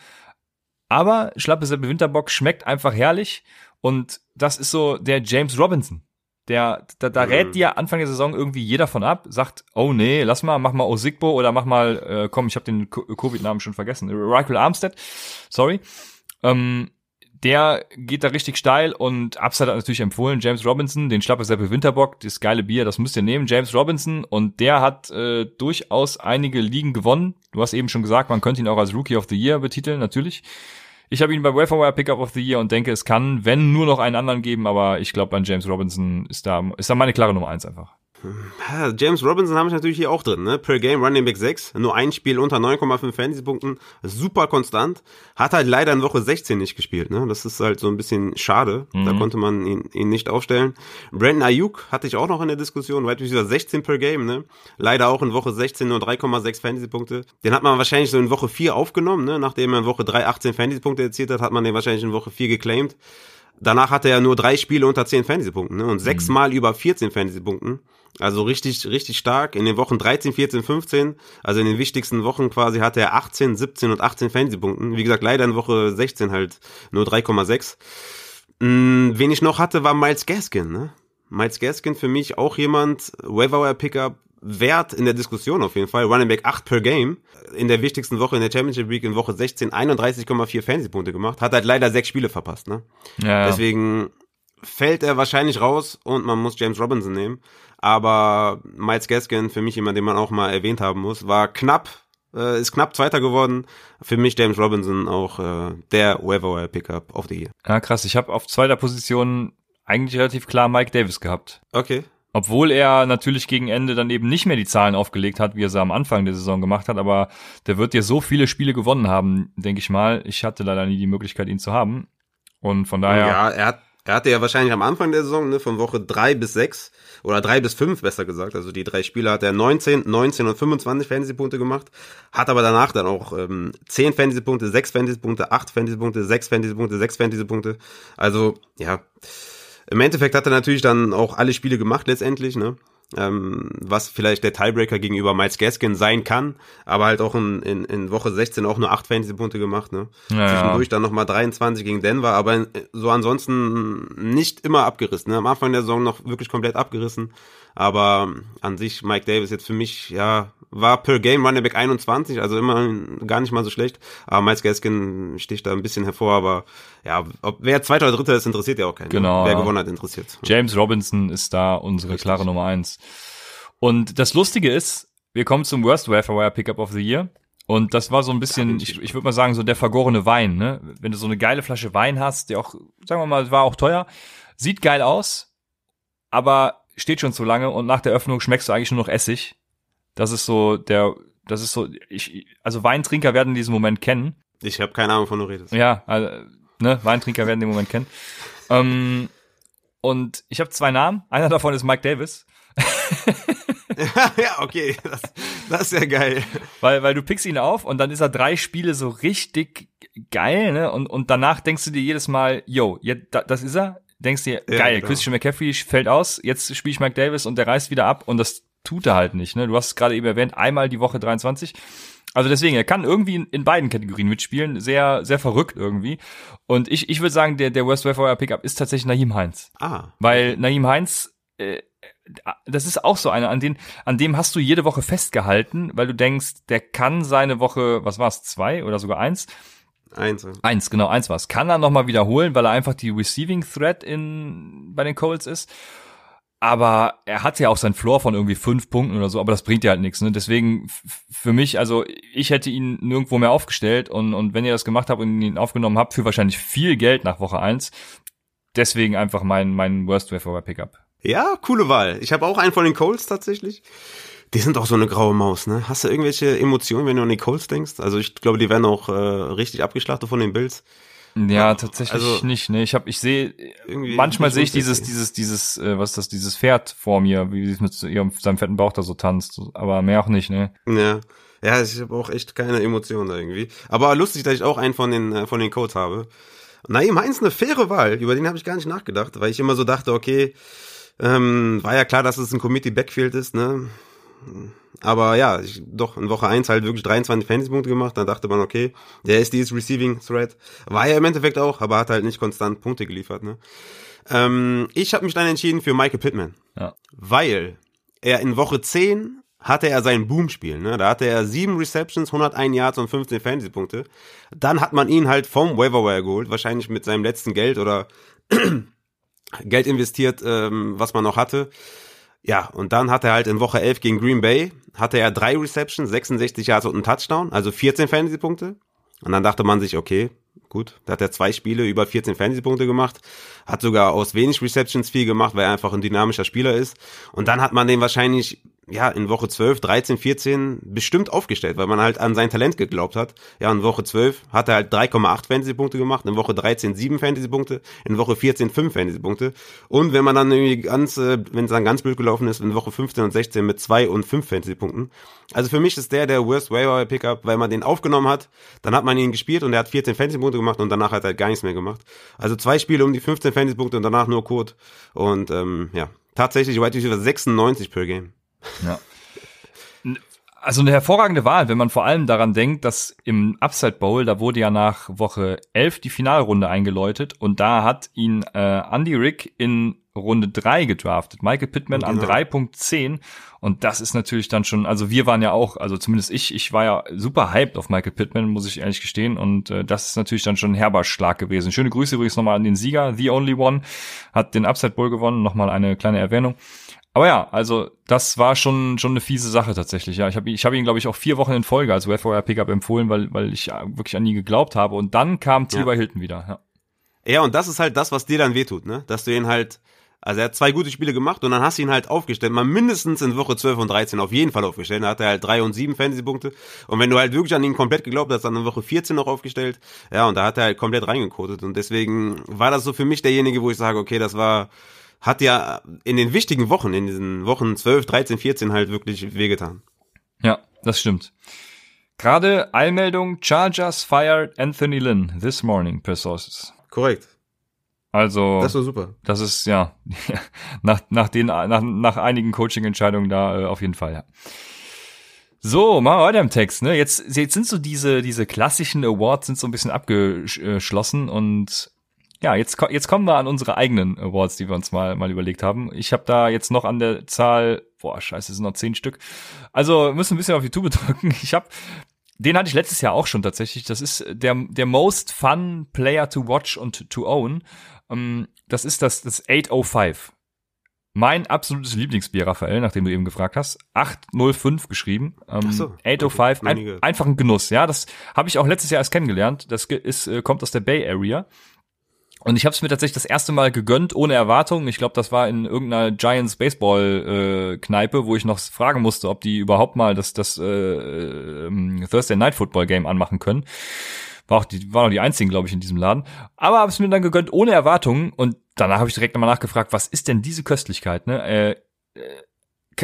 [SPEAKER 1] Aber Schlapperselbe Winterbock schmeckt einfach herrlich und das ist so der James Robinson. Der, da, da rät mhm. dir Anfang der Saison irgendwie jeder von ab, sagt, oh nee, lass mal, mach mal Osigbo oder mach mal, äh, komm, ich habe den Covid-Namen schon vergessen, Michael Armstead, sorry. Ähm, der geht da richtig steil und Upside hat natürlich empfohlen, James Robinson, den Schlappe Seppel Winterbock, das geile Bier, das müsst ihr nehmen, James Robinson und der hat äh, durchaus einige Ligen gewonnen. Du hast eben schon gesagt, man könnte ihn auch als Rookie of the Year betiteln, natürlich. Ich habe ihn bei Waferwire Pickup of the Year und denke, es kann, wenn nur noch einen anderen geben, aber ich glaube, an James Robinson ist da, ist da meine klare Nummer eins einfach.
[SPEAKER 2] James Robinson habe ich natürlich hier auch drin, ne? Per Game Running Back 6, nur ein Spiel unter 9,5 Fantasy-Punkten, super konstant. Hat halt leider in Woche 16 nicht gespielt, ne? Das ist halt so ein bisschen schade. Mhm. Da konnte man ihn, ihn nicht aufstellen. Brandon Ayuk hatte ich auch noch in der Diskussion, weit über 16 per Game, ne? Leider auch in Woche 16 nur 3,6 Fantasy-Punkte. Den hat man wahrscheinlich so in Woche 4 aufgenommen, ne? Nachdem er in Woche 3 18 Fantasy-Punkte erzielt hat, hat man den wahrscheinlich in Woche 4 geclaimed. Danach hatte er nur drei Spiele unter 10 Fantasy-Punkten, ne? Und sechsmal mhm. über 14 Fantasy-Punkten. Also richtig, richtig stark. In den Wochen 13, 14, 15, also in den wichtigsten Wochen quasi hatte er 18, 17 und 18 Fantasy-Punkten. Wie gesagt, leider in Woche 16 halt nur 3,6. Hm, wen ich noch hatte, war Miles Gaskin, ne? Miles Gaskin für mich auch jemand, Waiver Pickup, wert in der Diskussion auf jeden Fall. Running Back 8 per Game. In der wichtigsten Woche in der Championship Week in Woche 16 31,4 Fantasy-Punkte gemacht. Hat halt leider sechs Spiele verpasst, ne? Ja. Deswegen fällt er wahrscheinlich raus und man muss James Robinson nehmen. Aber Miles Gaskin, für mich jemand, den man auch mal erwähnt haben muss, war knapp, äh, ist knapp Zweiter geworden. Für mich James Robinson auch äh, der Waiver Pickup of the Year.
[SPEAKER 1] Ja, krass. Ich habe auf zweiter Position eigentlich relativ klar Mike Davis gehabt.
[SPEAKER 2] Okay.
[SPEAKER 1] Obwohl er natürlich gegen Ende dann eben nicht mehr die Zahlen aufgelegt hat, wie er sie am Anfang der Saison gemacht hat, aber der wird ja so viele Spiele gewonnen haben, denke ich mal. Ich hatte leider nie die Möglichkeit, ihn zu haben. Und von daher.
[SPEAKER 2] Ja, er hat er hatte ja wahrscheinlich am Anfang der Saison, ne, von Woche drei bis sechs oder drei bis fünf besser gesagt, also die drei Spiele hat er 19, 19 und 25 Fantasy-Punkte gemacht, hat aber danach dann auch ähm, 10 Fantasy-Punkte, 6 Fantasy-Punkte, 8 Fantasy-Punkte, 6 Fantasy-Punkte, 6 Fantasy-Punkte. Also, ja, im Endeffekt hat er natürlich dann auch alle Spiele gemacht letztendlich, ne? Ähm, was vielleicht der Tiebreaker gegenüber Miles Gaskin sein kann, aber halt auch in, in, in Woche 16 auch nur 8 Fantasy-Punkte gemacht, ne? Ja, Zwischendurch dann nochmal 23 gegen Denver, aber so ansonsten nicht immer abgerissen. Ne? Am Anfang der Saison noch wirklich komplett abgerissen, aber an sich Mike Davis jetzt für mich, ja, war per Game Running Back 21, also immer gar nicht mal so schlecht. Aber Miles Gaskin sticht da ein bisschen hervor, aber ja, ob wer Zweiter oder Dritter ist, interessiert ja auch keinen.
[SPEAKER 1] Genau.
[SPEAKER 2] Wer gewonnen hat, interessiert.
[SPEAKER 1] James Robinson ist da unsere Richtig. klare Nummer eins. Und das Lustige ist, wir kommen zum Worst Wire Pickup of the Year. Und das war so ein bisschen, ich, ich würde mal sagen, so der vergorene Wein, ne? Wenn du so eine geile Flasche Wein hast, der auch, sagen wir mal, war auch teuer, sieht geil aus, aber steht schon zu lange und nach der Öffnung schmeckst du eigentlich nur noch Essig. Das ist so der, das ist so, ich, also Weintrinker werden diesen Moment kennen.
[SPEAKER 2] Ich habe keine Ahnung, von du redest.
[SPEAKER 1] Ja, also, ne, Weintrinker werden den Moment kennen. ähm, und ich habe zwei Namen. Einer davon ist Mike Davis.
[SPEAKER 2] ja, okay, das, das ist ja geil.
[SPEAKER 1] Weil, weil du pickst ihn auf und dann ist er drei Spiele so richtig geil, ne? Und, und danach denkst du dir jedes Mal, yo, jetzt, das ist er. Denkst dir,
[SPEAKER 2] Ja,
[SPEAKER 1] geil,
[SPEAKER 2] genau.
[SPEAKER 1] Christian McCaffrey fällt aus, jetzt spiele ich Mike Davis und der reißt wieder ab und das tut er halt nicht, ne? Du hast es gerade eben erwähnt, einmal die Woche 23. Also deswegen, er kann irgendwie in, in beiden Kategorien mitspielen, sehr, sehr verrückt irgendwie. Und ich, ich würde sagen, der, der Worst Wire Pickup ist tatsächlich Naheem Heinz.
[SPEAKER 2] Ah,
[SPEAKER 1] Weil Naeem Heinz, äh, das ist auch so einer, an den, an dem hast du jede Woche festgehalten, weil du denkst, der kann seine Woche, was war's, zwei oder sogar eins?
[SPEAKER 2] Eins.
[SPEAKER 1] Eins, genau, eins war's. Kann er nochmal wiederholen, weil er einfach die Receiving Threat in, bei den Colts ist. Aber er hat ja auch seinen Floor von irgendwie fünf Punkten oder so, aber das bringt ja halt nichts. Ne? Deswegen für mich, also ich hätte ihn nirgendwo mehr aufgestellt und, und wenn ihr das gemacht habt und ihn aufgenommen habt, für wahrscheinlich viel Geld nach Woche eins, deswegen einfach mein, mein Worst Waiver Pickup.
[SPEAKER 2] Ja, coole Wahl. Ich habe auch einen von den Colts tatsächlich. Die sind auch so eine graue Maus, ne? Hast du irgendwelche Emotionen, wenn du an die Colts denkst? Also ich glaube, die werden auch äh, richtig abgeschlachtet von den Bills.
[SPEAKER 1] Ja, tatsächlich
[SPEAKER 2] also-
[SPEAKER 1] nicht. Ne, ich habe, ich sehe,
[SPEAKER 2] Irgendwie
[SPEAKER 1] manchmal sehe ich dieses, dieses, dieses, äh, was ist das, dieses Pferd vor mir, wie es mit ihrem seinem fetten Bauch da so tanzt. Aber mehr auch nicht, ne?
[SPEAKER 2] Ja. Ja, ich habe auch echt keine Emotionen da irgendwie. Aber lustig, dass ich auch einen von den, äh, von den Colts habe. Naim Heinz eine faire Wahl, über den habe ich gar nicht nachgedacht, weil ich immer so dachte, okay, ähm, war ja klar, dass es ein Committee Backfield ist, ne? Aber ja, ich, doch in Woche 1 halt wirklich 23 Fantasy-Punkte gemacht, dann dachte man, okay, der ist dieses Receiving Threat. War er im Endeffekt auch, aber hat halt nicht konstant Punkte geliefert, ne? Ähm, ich habe mich dann entschieden für Michael Pittman
[SPEAKER 1] Ja.
[SPEAKER 2] weil er in Woche 10 hatte er sein Boom-Spiel. Ne? Da hatte er sieben Receptions, 101 Yards und 15 Fantasy-Punkte. Dann hat man ihn halt vom Waiver geholt, wahrscheinlich mit seinem letzten Geld oder Geld investiert, ähm, was man noch hatte. Ja, und dann hat er halt in Woche 11 gegen Green Bay, hatte er drei Receptions, 66 Yards und einen Touchdown, also 14 Fantasy-Punkte. Und dann dachte man sich, okay, gut, da hat er zwei Spiele über 14 Fantasy-Punkte gemacht, hat sogar aus wenig Receptions viel gemacht, weil er einfach ein dynamischer Spieler ist. Und dann hat man den wahrscheinlich, ja, in Woche 12, 13, 14 bestimmt aufgestellt, weil man halt an sein Talent geglaubt hat. Ja, in Woche 12 hat er halt 3,8 Fantasy-Punkte gemacht, in Woche 13 7 Fantasy-Punkte, in Woche 14 5 Fantasy-Punkte. Und wenn man dann irgendwie ganz, äh, wenn es dann ganz blöd gelaufen ist, in Woche 15 und 16 mit 2 und 5 Fantasy-Punkten. Also für mich ist der der Worst Waiver Pickup, weil man den aufgenommen hat, dann hat man ihn gespielt und er hat 14 Fantasy-Punkte gemacht und danach hat er halt gar nichts mehr gemacht. Also zwei Spiele um die 15 Fantasy-Punkte und danach nur Code. Und ähm, ja, tatsächlich Wide Receiver 96 per Game.
[SPEAKER 1] Ja. Also eine hervorragende Wahl, wenn man vor allem daran denkt, dass im Upside Bowl, da wurde ja nach Woche 11 die Finalrunde eingeläutet und da hat ihn äh, Andy Rick in Runde 3 gedraftet. Michael Pittman an
[SPEAKER 2] Genau.
[SPEAKER 1] 3.10 und das ist natürlich dann schon, also wir waren ja auch, also zumindest ich, ich war ja super hyped auf Michael Pittman, muss ich ehrlich gestehen und äh, das ist natürlich dann schon ein herber Schlag gewesen. Schöne Grüße übrigens nochmal an den Sieger, The Only One, hat den Upside Bowl gewonnen, nochmal eine kleine Erwähnung. Aber ja, also das war schon schon eine fiese Sache tatsächlich. Ja, ich habe ich habe ihn glaube ich auch vier Wochen in Folge als Wayfarer Pickup empfohlen, weil weil ich äh, wirklich an ihn geglaubt habe und dann kam T.Y. Hilton wieder. Ja.
[SPEAKER 2] Ja, und das ist halt das, was dir dann wehtut, ne? Dass du ihn halt, also er hat zwei gute Spiele gemacht und dann hast du ihn halt aufgestellt, mal mindestens in Woche 12 und 13 auf jeden Fall aufgestellt. Da hat er halt drei und sieben Fantasy-Punkte. Und wenn du halt wirklich an ihn komplett geglaubt hast, dann in Woche 14 noch aufgestellt. Ja, und da hat er halt komplett reingekotet. Und deswegen war das so für mich derjenige, wo ich sage, okay, das war, hat ja in den wichtigen Wochen, in diesen Wochen 12, 13, 14 halt wirklich wehgetan.
[SPEAKER 1] ja, das stimmt. Gerade Eilmeldung: Chargers fired Anthony Lynn this morning per sources.
[SPEAKER 2] Korrekt.
[SPEAKER 1] Also
[SPEAKER 2] Das war super.
[SPEAKER 1] Das ist ja nach nach den nach, nach einigen Coaching-Entscheidungen da äh, auf jeden Fall ja. So, mal weiter im Text. Ne, jetzt jetzt sind so diese diese klassischen Awards sind so ein bisschen abgeschlossen und ja, jetzt jetzt kommen wir an unsere eigenen Awards, die wir uns mal mal überlegt haben. Ich habe da jetzt noch an der Zahl, boah, scheiße, es sind noch zehn Stück. Also wir müssen ein bisschen auf die Tube drücken. Ich habe den hatte ich letztes Jahr auch schon tatsächlich. Das ist der, der most fun player to watch und to own. Ähm, das ist das, das 805. mein absolutes Lieblingsbier, Raphael, nachdem du eben gefragt hast. 805 geschrieben. Ähm,
[SPEAKER 2] Ach so,
[SPEAKER 1] 805,
[SPEAKER 2] okay.
[SPEAKER 1] ein, einfach ein Genuss. Ja, das habe ich auch letztes Jahr erst kennengelernt. Das ist, äh, kommt aus der Bay Area. Und ich habe es mir tatsächlich das erste Mal gegönnt, ohne Erwartung. Ich glaube, das war in irgendeiner Giants Baseball äh, Kneipe, wo ich noch fragen musste, ob die überhaupt mal das, das äh, ähm, Thursday Night Football Game anmachen können. War auch die, waren auch die einzigen, glaube ich, in diesem Laden. Aber habe es mir dann gegönnt, ohne Erwartungen. Und danach habe ich direkt nochmal nachgefragt, was ist denn diese Köstlichkeit? Ne? Äh, äh,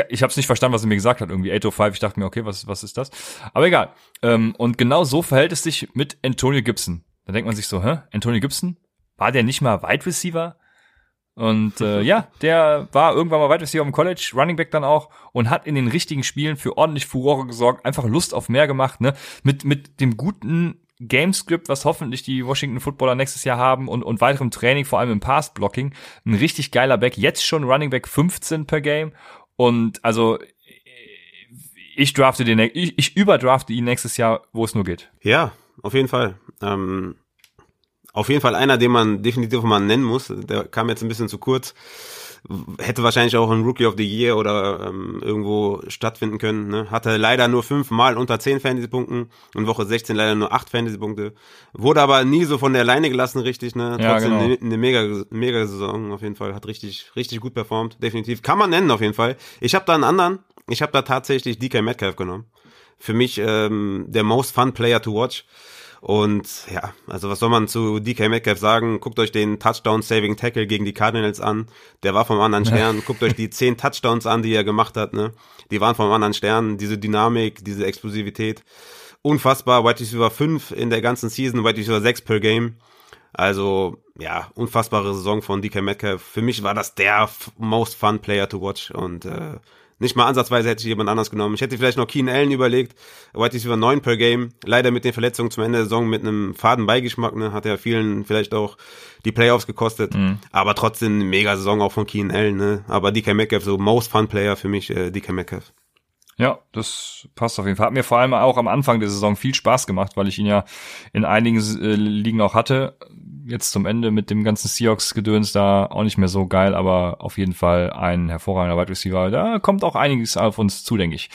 [SPEAKER 1] ich habe es nicht verstanden, was er mir gesagt hat. Irgendwie 805. Ich dachte mir, okay, was, was ist das? Aber egal. Ähm, und genau so verhält es sich mit Antonio Gibson. Da denkt man sich so, hä? Antonio Gibson? War der nicht mal Wide Receiver? Und äh, ja, der war irgendwann mal Wide Receiver im College, Running Back dann auch und hat in den richtigen Spielen für ordentlich Furore gesorgt, einfach Lust auf mehr gemacht, ne? Mit mit dem guten Gamescript, was hoffentlich die Washington Footballer nächstes Jahr haben und und weiterem Training, vor allem im Pass Blocking, ein richtig geiler Back, jetzt schon Running Back 15 per Game und also ich drafte den ich, ich überdrafte ihn nächstes Jahr, wo es nur geht.
[SPEAKER 2] Ja, auf jeden Fall. Ähm, auf jeden Fall einer, den man definitiv mal nennen muss. Der kam jetzt ein bisschen zu kurz. Hätte wahrscheinlich auch ein Rookie of the Year oder ähm, irgendwo stattfinden können. Ne? Hatte leider nur fünfmal unter 10 Fantasy-Punkten und Woche 16 leider nur 8 Fantasy-Punkte. Wurde aber nie so von der Leine gelassen, richtig. Ne?
[SPEAKER 1] Ja,
[SPEAKER 2] Trotzdem
[SPEAKER 1] genau.
[SPEAKER 2] eine, eine mega, mega Saison auf jeden Fall. Hat richtig, richtig gut performt. Definitiv. Kann man nennen auf jeden Fall. Ich habe da einen anderen. Ich habe da tatsächlich DK Metcalf genommen. Für mich ähm, der most fun player to watch. Und ja, also was soll man zu DK Metcalf sagen? Guckt euch den Touchdown-Saving Tackle gegen die Cardinals an. Der war vom anderen Stern. Guckt euch die zehn Touchdowns an, die er gemacht hat. Ne? Die waren vom anderen Stern. Diese Dynamik, diese Explosivität. Unfassbar. Wide Receiver 5 in der ganzen Season, Wide Receiver 6 per Game. Also, ja, unfassbare Saison von DK Metcalf. Für mich war das der most fun player to watch und äh, nicht mal ansatzweise hätte ich jemand anders genommen. Ich hätte vielleicht noch Keen Allen überlegt, White Receiver 9 per Game, leider mit den Verletzungen zum Ende der Saison mit einem faden Beigeschmack, ne, hat ja vielen vielleicht auch die Playoffs gekostet, aber trotzdem eine mega Saison auch von Keen Allen, ne, aber DK Metcalf, so most fun player für mich, äh, DK Metcalf.
[SPEAKER 1] Ja, das passt auf jeden Fall. Hat mir vor allem auch am Anfang der Saison viel Spaß gemacht, weil ich ihn ja in einigen äh, Ligen auch hatte. Jetzt zum Ende mit dem ganzen Seahawks-Gedöns da auch nicht mehr so geil, aber auf jeden Fall ein hervorragender Wide Receiver. Da kommt auch einiges auf uns zu, denke ich.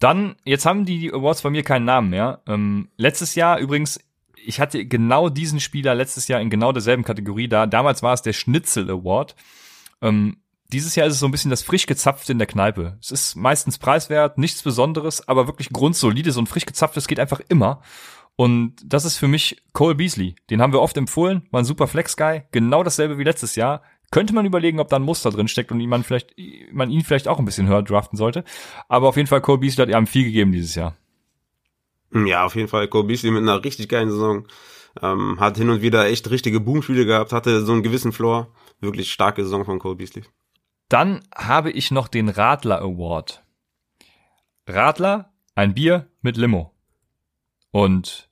[SPEAKER 1] Dann, jetzt haben die Awards bei mir keinen Namen mehr. Ähm, letztes Jahr übrigens, ich hatte genau diesen Spieler letztes Jahr in genau derselben Kategorie da. Damals war es der Schnitzel Award. Ähm, dieses Jahr ist es so ein bisschen das frisch gezapfte in der Kneipe. Es ist meistens preiswert, nichts Besonderes, aber wirklich grundsolides und frisch gezapftes geht einfach immer. Und das ist für mich Cole Beasley. Den haben wir oft empfohlen, war ein super Flex-Guy, genau dasselbe wie letztes Jahr. Könnte man überlegen, ob da ein Muster drin steckt und ihn man vielleicht, man ihn vielleicht auch ein bisschen höher draften sollte. Aber auf jeden Fall, Cole Beasley hat ihm viel gegeben dieses Jahr.
[SPEAKER 2] Ja, auf jeden Fall. Cole Beasley mit einer richtig geilen Saison. Ähm, hat hin und wieder echt richtige Boomspiele gehabt, hatte so einen gewissen Floor. Wirklich starke Saison von Cole Beasley.
[SPEAKER 1] Dann habe ich noch den Radler Award. Radler, ein Bier mit Limo. Und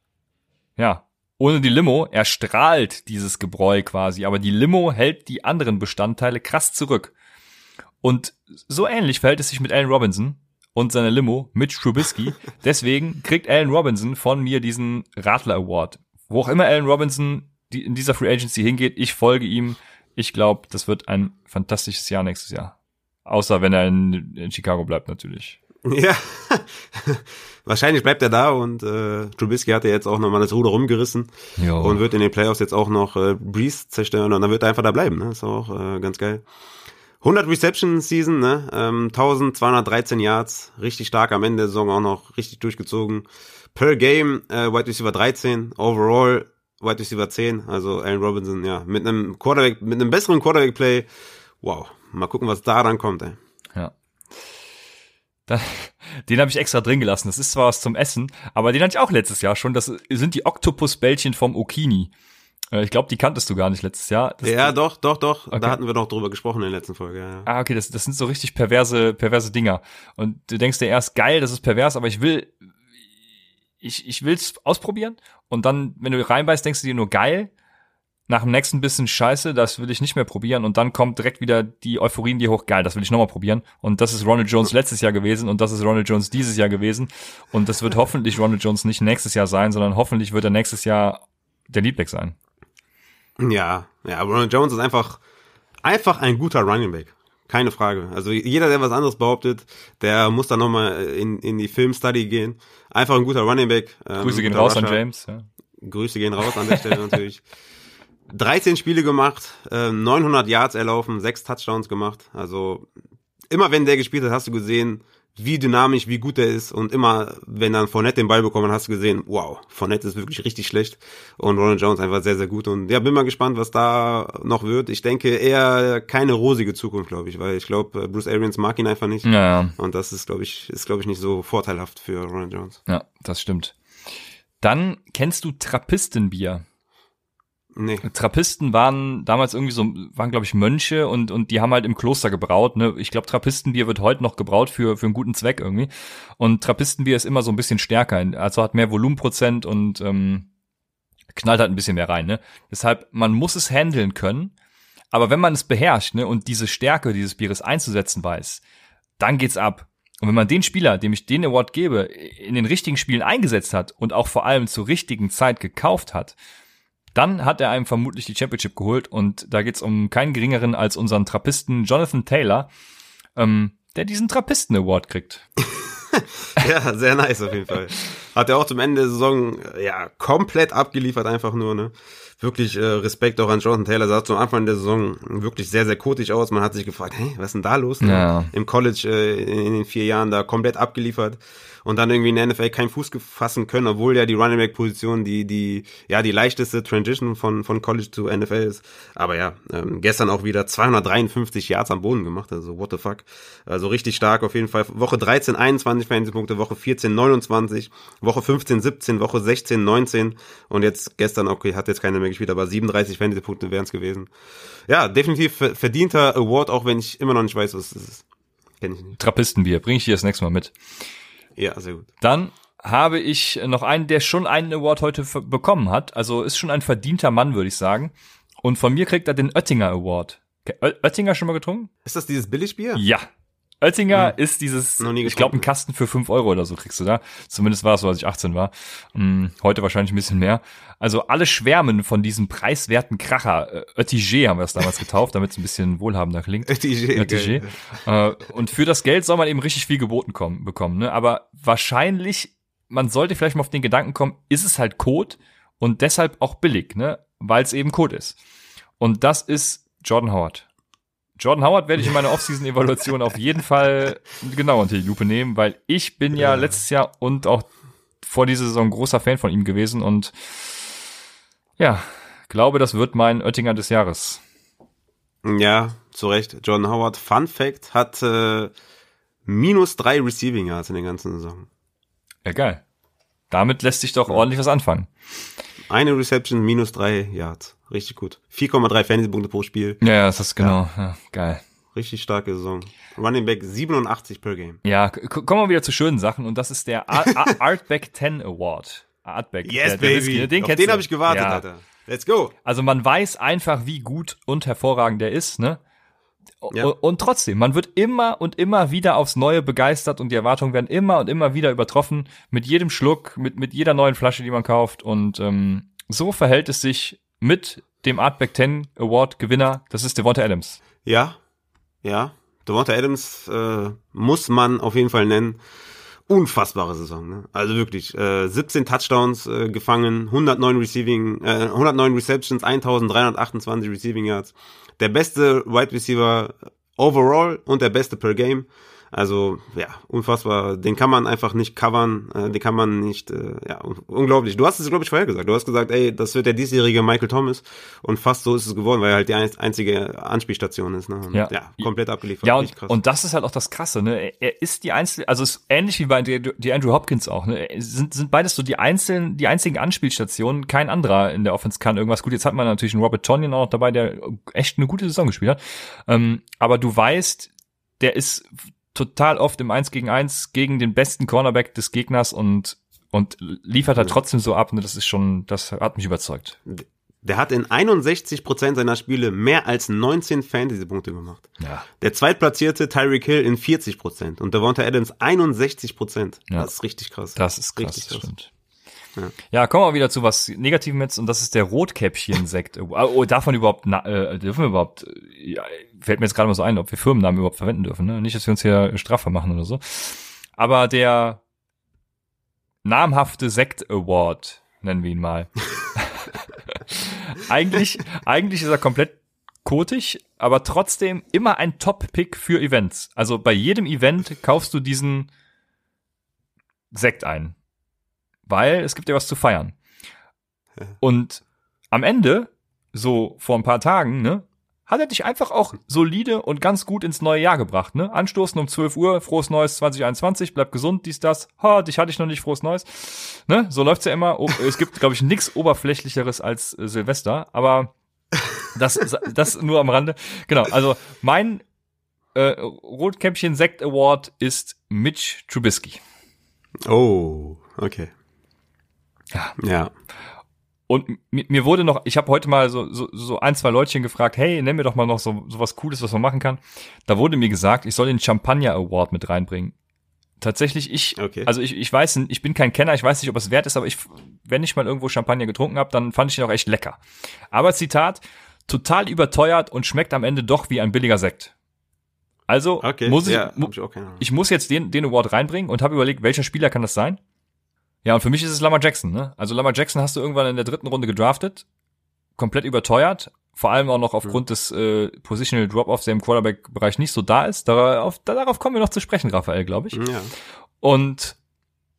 [SPEAKER 1] ja, ohne die Limo erstrahlt dieses Gebräu quasi, aber die Limo hält die anderen Bestandteile krass zurück. Und so ähnlich verhält es sich mit Allen Robinson und seiner Limo mit Trubisky. Deswegen kriegt Allen Robinson von mir diesen Radler Award. Wo auch immer Allen Robinson die in dieser Free Agency hingeht, ich folge ihm. Ich glaube, das wird ein fantastisches Jahr nächstes Jahr. Außer wenn er in, in Chicago bleibt, natürlich.
[SPEAKER 2] Ja, wahrscheinlich bleibt er da und äh, Trubisky hat ja jetzt auch nochmal das Ruder rumgerissen
[SPEAKER 1] Jo.
[SPEAKER 2] und wird in den Playoffs jetzt auch noch äh, Breeze zerstören und dann wird er einfach da bleiben. Ne? Ist auch äh, ganz geil. 100 Reception Season, ne? ähm, 1213 Yards, richtig stark am Ende der Saison auch noch richtig durchgezogen. Per Game äh, Wide Receiver 13, overall Wide Receiver 10, also Allen Robinson, ja, mit einem Quarterback, mit einem besseren Quarterback Play. Wow, mal gucken, was da dann kommt, ey.
[SPEAKER 1] Den habe ich extra drin gelassen. Das ist zwar was zum Essen, aber den hatte ich auch letztes Jahr schon. Das sind die Oktopusbällchen vom Okini. Äh, Ich glaube, die kanntest du gar nicht letztes Jahr. Das,
[SPEAKER 2] Ja, doch, doch, doch.
[SPEAKER 1] Okay.
[SPEAKER 2] Da hatten wir doch drüber gesprochen in der letzten Folge. Ja.
[SPEAKER 1] Ah, okay, das, das sind so richtig perverse, perverse Dinger. Und du denkst dir erst, geil, das ist pervers, aber ich will, ich, ich will's ausprobieren. Und dann, wenn du reinbeißt, denkst du dir nur geil. Nach dem nächsten bisschen scheiße, das will ich nicht mehr probieren. Und dann kommt direkt wieder die Euphorie in dir hoch, geil, das will ich nochmal probieren. Und das ist Ronald Jones letztes Jahr gewesen und das ist Ronald Jones dieses Jahr gewesen. Und das wird hoffentlich Ronald Jones nicht nächstes Jahr sein, sondern hoffentlich wird er nächstes Jahr der Leadback sein.
[SPEAKER 2] Ja, ja, Ronald Jones ist einfach Einfach ein guter Running Back. Keine Frage. Also jeder, der was anderes behauptet, der muss dann nochmal in, in die Filmstudy gehen. Einfach ein guter Running Back.
[SPEAKER 1] Ähm, Grüße gehen raus Rusher. an James. Ja.
[SPEAKER 2] Grüße gehen raus an der Stelle natürlich. 13 Spiele gemacht, 900 äh, Yards erlaufen, 6 Touchdowns gemacht. Also immer wenn der gespielt hat, hast du gesehen, wie dynamisch, wie gut er ist und immer, wenn dann Fournette den Ball bekommen, hast du gesehen, wow, Fournette ist wirklich richtig schlecht und Ronald Jones einfach sehr, sehr gut und ja, bin mal gespannt, was da noch wird. Ich denke eher keine rosige Zukunft, glaube ich, weil ich glaube, Bruce Arians mag ihn einfach nicht
[SPEAKER 1] ja, ja.
[SPEAKER 2] und das ist, glaube ich, ist, glaube ich, nicht so vorteilhaft für Ronald Jones.
[SPEAKER 1] Ja, das stimmt. Dann kennst du Trappistenbier. Nee. Trappisten waren damals irgendwie so, waren glaube ich Mönche und und die haben halt im Kloster gebraut. Ne? Ich glaube Trappistenbier wird heute noch gebraut für für einen guten Zweck irgendwie. Und Trappistenbier ist immer so ein bisschen stärker, also hat mehr Volumenprozent und ähm, knallt halt ein bisschen mehr rein. Ne? Deshalb man muss es handeln können. Aber wenn man es beherrscht ne, und diese Stärke dieses Bieres einzusetzen weiß, dann geht's ab. Und wenn man den Spieler, dem ich den Award gebe, in den richtigen Spielen eingesetzt hat und auch vor allem zur richtigen Zeit gekauft hat, dann hat er einem vermutlich die Championship geholt und da geht's um keinen geringeren als unseren Trappisten Jonathan Taylor, ähm, der diesen Trappisten Award kriegt.
[SPEAKER 2] ja, sehr nice auf jeden Fall. Hat er auch zum Ende der Saison ja komplett abgeliefert einfach nur, ne? Wirklich äh, Respekt auch an Jonathan Taylor, sah zum Anfang der Saison wirklich sehr, sehr kotig aus. Man hat sich gefragt, hey, was ist denn da los?
[SPEAKER 1] Ja.
[SPEAKER 2] Im College äh, in den vier Jahren da komplett abgeliefert und dann irgendwie in der NFL keinen Fuß fassen können, obwohl ja die Running Back Position die die ja die leichteste Transition von von College zu NFL ist. Aber ja, ähm, gestern auch wieder 253 Yards am Boden gemacht, also what the fuck. Also richtig stark auf jeden Fall. Woche 13 21 Fantasy Punkte, Woche 14 29, Woche 15 17, Woche 16 19 und jetzt gestern okay, hat jetzt keiner mehr gespielt, aber 37 Fantasy Punkte wären es gewesen. Ja, definitiv verdienter Award, auch wenn ich immer noch nicht weiß, was es ist.
[SPEAKER 1] Kenn ich nicht. Trappistenbier, bring ich dir das nächste Mal mit.
[SPEAKER 2] Ja, sehr gut.
[SPEAKER 1] Dann habe ich noch einen, der schon einen Award heute bekommen hat. Also ist schon ein verdienter Mann, würde ich sagen. Und von mir kriegt er den Oettinger Award. Oettinger schon mal getrunken?
[SPEAKER 2] Ist das dieses Billigbier?
[SPEAKER 1] Ja. Oettinger hm. ist dieses, ich glaube, ein Kasten für fünf Euro oder so kriegst du da. Zumindest war es so, als ich 18 war. Hm, heute wahrscheinlich ein bisschen mehr. Also alle schwärmen von diesem preiswerten Kracher. Äh, Oetiger haben wir es damals getauft, damit es ein bisschen wohlhabender klingt.
[SPEAKER 2] Oetiger. Oetiger.
[SPEAKER 1] Äh, und für das Geld soll man eben richtig viel geboten kommen, bekommen. Ne? Aber wahrscheinlich, man sollte vielleicht mal auf den Gedanken kommen, ist es halt Code und deshalb auch billig, ne? weil es eben Code ist. Und das ist Jordan Howard. Jordan Howard werde ich in meiner Offseason-Evaluation auf jeden Fall genau unter die Lupe nehmen, weil ich bin ja, ja letztes Jahr und auch vor dieser Saison großer Fan von ihm gewesen und ja, glaube, das wird mein Oettinger des Jahres.
[SPEAKER 2] Ja, zu Recht. Jordan Howard, Fun Fact, hat äh, minus drei Receiving Yards in der ganzen Saison.
[SPEAKER 1] Ja, geil. Damit lässt sich doch ordentlich was anfangen.
[SPEAKER 2] Eine Reception, minus drei Yards. Richtig gut. 4,3 Fantasy-Punkte pro Spiel.
[SPEAKER 1] Ja, ja, das ist genau. Ja. ja geil.
[SPEAKER 2] Richtig starke Saison. Running Back 87 per Game.
[SPEAKER 1] Ja, kommen wir wieder zu schönen Sachen und das ist der Artback 10 Award.
[SPEAKER 2] Artback. Yes, der, der baby. Whisky, den Auf den habe ich gewartet, ja. Alter. Let's go.
[SPEAKER 1] Also man weiß einfach, wie gut und hervorragend der ist, ne? Ja. Und trotzdem, man wird immer und immer wieder aufs Neue begeistert und die Erwartungen werden immer und immer wieder übertroffen mit jedem Schluck, mit, mit jeder neuen Flasche, die man kauft. Und ähm, so verhält es sich mit dem Artback 10 Award Gewinner. Das ist Devonta Adams.
[SPEAKER 2] Ja, ja. Devonta Adams äh, muss man auf jeden Fall nennen. Unfassbare Saison, ne? Also wirklich, äh, 17 Touchdowns äh, gefangen, 109 Receiving, äh, 109 Receptions, 1328 Receiving Yards. Der beste Wide Receiver overall und der beste per Game. Also ja, unfassbar. Den kann man einfach nicht covern, äh, den kann man nicht, äh, ja, unglaublich. Du hast es, glaube ich, vorher gesagt. Du hast gesagt, ey, das wird der diesjährige Michael Thomas und fast so ist es geworden, weil er halt die einzige Anspielstation ist. Ne?
[SPEAKER 1] Ja.
[SPEAKER 2] ja, komplett abgeliefert.
[SPEAKER 1] Ja, und, und das ist halt auch das Krasse. Ne? Er ist die einzige, also ist ähnlich wie bei die, die Andrew Hopkins auch. Ne? Sind, sind beides so die einzelnen, die einzigen Anspielstationen. Kein anderer in der Offense kann irgendwas gut. Jetzt hat man natürlich einen Robert Tonyan auch noch dabei, der echt eine gute Saison gespielt hat. Ähm, aber du weißt, der ist total oft im 1 gegen 1 gegen den besten Cornerback des Gegners und, und liefert er trotzdem so ab. Ne? Das ist schon, das hat mich überzeugt.
[SPEAKER 2] Der hat in 61 Prozent seiner Spiele mehr als 19 Fantasy-Punkte gemacht.
[SPEAKER 1] Ja.
[SPEAKER 2] Der zweitplatzierte Tyreek Hill in 40 Prozent und Devonta Adams 61 Prozent.
[SPEAKER 1] Ja.
[SPEAKER 2] Das ist richtig krass.
[SPEAKER 1] Das ist krass, richtig krass. Stimmt. Ja, kommen wir wieder zu was Negativem jetzt und das ist der Rotkäppchen-Sekt. Oh, davon überhaupt, äh, dürfen wir überhaupt, ja, fällt mir jetzt gerade mal so ein, ob wir Firmennamen überhaupt verwenden dürfen, ne? Nicht, dass wir uns hier straffer machen oder so. Aber der namhafte Sekt Award, nennen wir ihn mal. eigentlich, eigentlich ist er komplett kotig, aber trotzdem immer ein Top-Pick für Events. Also bei jedem Event kaufst du diesen Sekt ein. Weil es gibt ja was zu feiern. Und am Ende, so vor ein paar Tagen, ne, hat er dich einfach auch solide und ganz gut ins neue Jahr gebracht, ne? Anstoßen um 12 Uhr, frohes Neues 2021, bleib gesund, dies, das. Ha, dich hatte ich noch nicht, frohes Neues. Ne? So läuft's ja immer. Es gibt, glaube ich, nichts Oberflächlicheres als äh, Silvester, aber das, das nur am Rande. Genau, also mein äh, Rotkäppchen Sekt Award ist Mitch Trubisky.
[SPEAKER 2] Oh, okay.
[SPEAKER 1] Ja. Und mi- mir wurde noch, ich habe heute mal so, so, so ein, zwei Leutchen gefragt, hey, nenn mir doch mal noch so, so was Cooles, was man machen kann. Da wurde mir gesagt, ich soll den Champagner Award mit reinbringen. Tatsächlich, ich,
[SPEAKER 2] Okay.
[SPEAKER 1] also ich, ich weiß, ich bin kein Kenner, ich weiß nicht, ob es wert ist, aber ich, wenn ich mal irgendwo Champagner getrunken habe, dann fand ich ihn auch echt lecker. Aber Zitat, total überteuert und schmeckt am Ende doch wie ein billiger Sekt. Also
[SPEAKER 2] Okay.
[SPEAKER 1] muss ich,
[SPEAKER 2] ja, ich
[SPEAKER 1] ich muss jetzt den, den Award reinbringen und habe überlegt, welcher Spieler kann das sein? Ja, und für mich ist es Lamar Jackson, ne? Also Lamar Jackson hast du irgendwann in der dritten Runde gedraftet, komplett überteuert, vor allem auch noch aufgrund des äh, Positional Drop-Offs, der im Quarterback-Bereich nicht so da ist. Darauf, darauf kommen wir noch zu sprechen, Raphael, glaube ich.
[SPEAKER 2] ja.
[SPEAKER 1] Und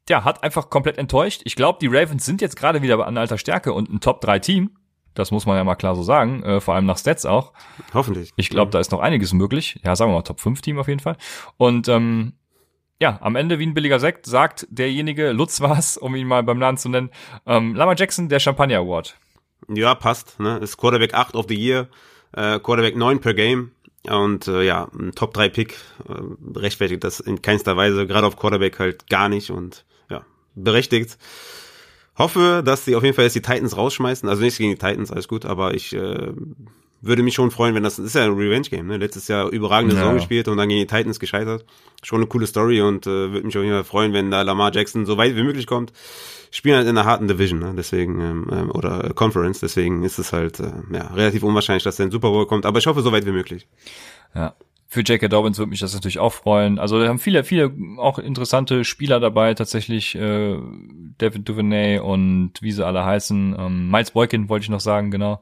[SPEAKER 1] ja, hat einfach komplett enttäuscht. Ich glaube, die Ravens sind jetzt gerade wieder an alter Stärke und ein Top-3-Team. Das muss man ja mal klar so sagen, äh, vor allem nach Stats auch.
[SPEAKER 2] Hoffentlich.
[SPEAKER 1] Ich glaube, da ist noch einiges möglich. Ja, sagen wir mal Top 5 Team auf jeden Fall. Und ähm, ja, am Ende wie ein billiger Sekt sagt derjenige, Lutz war's, um ihn mal beim Namen zu nennen, ähm, Lama Jackson, der Champagner Award.
[SPEAKER 2] Ja, passt. Ne? Ist Quarterback 8 of the Year, äh, Quarterback 9 per Game. Und äh, ja, ein Top 3 Pick äh, rechtfertigt das in keinster Weise, gerade auf Quarterback halt gar nicht und ja, berechtigt. Hoffe, dass sie auf jeden Fall jetzt die Titans rausschmeißen. Also nichts gegen die Titans, alles gut, aber ich äh, würde mich schon freuen, wenn das, das ist ja ein Revenge-Game, ne? Letztes Jahr überragende
[SPEAKER 1] Ja.
[SPEAKER 2] Saison gespielt und dann gegen die Titans gescheitert. Schon eine coole Story und äh, würde mich auf jeden Fall freuen, wenn da Lamar Jackson so weit wie möglich kommt. Spielen halt in einer harten Division, ne? deswegen, ähm, ähm, oder Conference, deswegen ist es halt äh, ja, relativ unwahrscheinlich, dass er in Super Bowl kommt, aber ich hoffe, so weit wie möglich.
[SPEAKER 1] Ja. Für J.K. Dobbins würde mich das natürlich auch freuen. Also da haben viele, viele auch interessante Spieler dabei, tatsächlich äh, David Duvernay und wie sie alle heißen. Ähm, Miles Boykin wollte ich noch sagen, genau.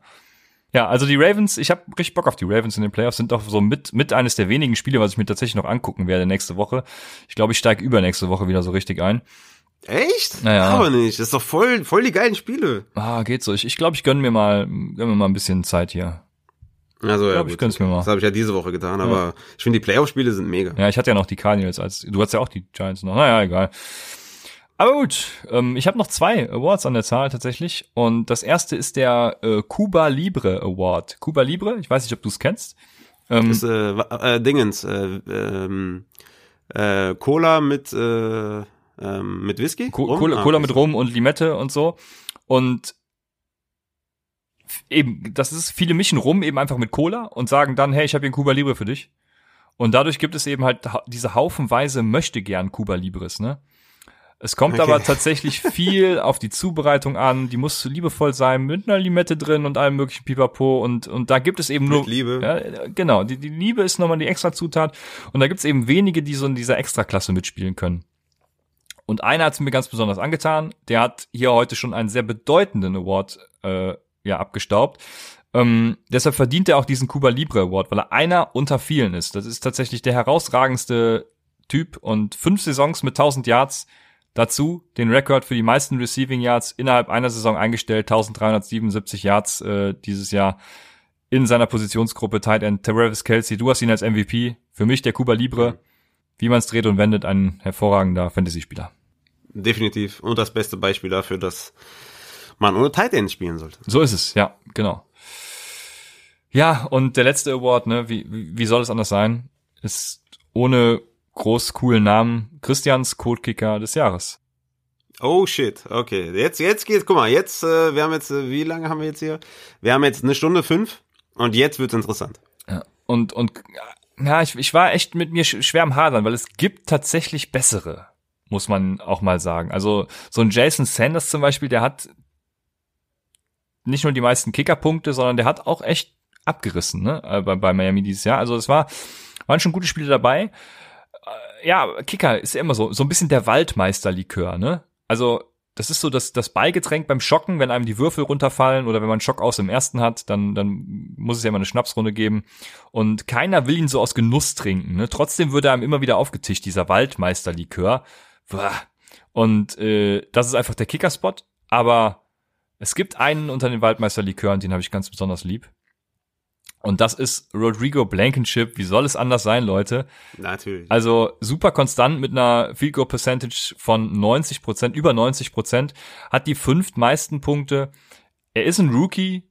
[SPEAKER 1] Ja, also die Ravens, ich habe richtig Bock auf die Ravens in den Playoffs, sind doch so mit, mit eines der wenigen Spiele, was ich mir tatsächlich noch angucken werde nächste Woche. Ich glaube, ich steige übernächste Woche wieder so richtig ein.
[SPEAKER 2] Echt?
[SPEAKER 1] Naja.
[SPEAKER 2] Aber nicht, das ist doch voll, voll die geilen Spiele. Ah,
[SPEAKER 1] geht so. Ich, ich glaube, ich gönn mir mal, gönn mir mal ein bisschen Zeit hier.
[SPEAKER 2] Also ja,
[SPEAKER 1] glaub, ich
[SPEAKER 2] gut.
[SPEAKER 1] gönn's mir mal.
[SPEAKER 2] Das habe ich ja diese Woche getan, aber ich finde die Playoff-Spiele sind mega.
[SPEAKER 1] Ja, ich hatte ja noch die Cardinals als, du hast ja auch die Giants noch. Naja, egal. Aber gut, ähm, ich habe noch zwei Awards an der Zahl tatsächlich. Und das erste ist der äh, Cuba Libre Award. Cuba Libre, ich weiß nicht, ob du es kennst. Ähm,
[SPEAKER 2] Das ist äh, äh, Dingens, äh, ähm, äh, Cola mit äh, ähm, mit Whisky?
[SPEAKER 1] Co
[SPEAKER 2] Rum?
[SPEAKER 1] Cola,
[SPEAKER 2] Ah,
[SPEAKER 1] Cola mit Rum und Limette und so. Und eben, das ist, viele mischen Rum eben einfach mit Cola und sagen dann, hey, ich habe hier ein Cuba Libre für dich. Und dadurch gibt es eben halt ha- diese haufenweise möchte gern Cuba Libres, ne? Es kommt
[SPEAKER 2] Okay.
[SPEAKER 1] aber tatsächlich viel auf die Zubereitung an. Die muss liebevoll sein, mit einer Limette drin und allem möglichen Pipapo. Und, und da gibt es eben nur.
[SPEAKER 2] Mit Liebe.
[SPEAKER 1] Ja, genau, die, die Liebe ist nochmal die extra Zutat. Und da gibt es eben wenige, die so in dieser Extraklasse mitspielen können. Und einer hat es mir ganz besonders angetan. Der hat hier heute schon einen sehr bedeutenden Award äh, ja, abgestaubt. Ähm, deshalb verdient er auch diesen Cuba Libre Award, weil er einer unter vielen ist. Das ist tatsächlich der herausragendste Typ und fünf Saisons mit 1000 Yards. Dazu den Rekord für die meisten Receiving Yards innerhalb einer Saison eingestellt, 1377 Yards äh, dieses Jahr in seiner Positionsgruppe Tight End Travis Kelsey. Du hast ihn als MVP. Für mich der Cuba Libre. Wie man es dreht und wendet, ein hervorragender Fantasy-Spieler.
[SPEAKER 2] Definitiv. Und das beste Beispiel dafür, dass man ohne Tight End spielen sollte.
[SPEAKER 1] So ist es, ja, genau. Ja, und der letzte Award, ne, wie, wie wie soll es anders sein, ist ohne groß coolen Namen Christians Codekicker des Jahres.
[SPEAKER 2] Oh shit, okay. Jetzt, jetzt geht's, guck mal, jetzt, äh, wir haben jetzt, äh, wie lange haben wir jetzt hier? Wir haben jetzt eine Stunde fünf und jetzt wird's interessant.
[SPEAKER 1] Ja. Und, und ja, ich, ich war echt mit mir sch- schwer am Hadern, weil es gibt tatsächlich bessere. muss man auch mal sagen. Also so ein Jason Sanders zum Beispiel, der hat nicht nur die meisten Kickerpunkte, sondern der hat auch echt abgerissen ne? Äh, bei, bei Miami dieses Jahr. Also es war waren schon gute Spiele dabei. Ja, Kicker ist ja immer so so ein bisschen der Waldmeisterlikör, ne? Also das ist so das, das Beigetränk beim Schocken, wenn einem die Würfel runterfallen oder wenn man Schock aus im ersten hat, dann, dann muss es ja immer eine Schnapsrunde geben. Und keiner will ihn so aus Genuss trinken. Ne? Trotzdem wird er einem immer wieder aufgetischt, dieser Waldmeisterlikör. Und äh, das ist einfach der Kickerspot. Aber es gibt einen unter den Waldmeisterlikören, den habe ich ganz besonders lieb. Und das ist Rodrigo Blankenship. Wie soll es anders sein, Leute?
[SPEAKER 2] Natürlich.
[SPEAKER 1] Also super konstant mit einer Field Goal Percentage von 90 Prozent, über 90 Prozent, hat die fünft meisten Punkte. Er ist ein Rookie.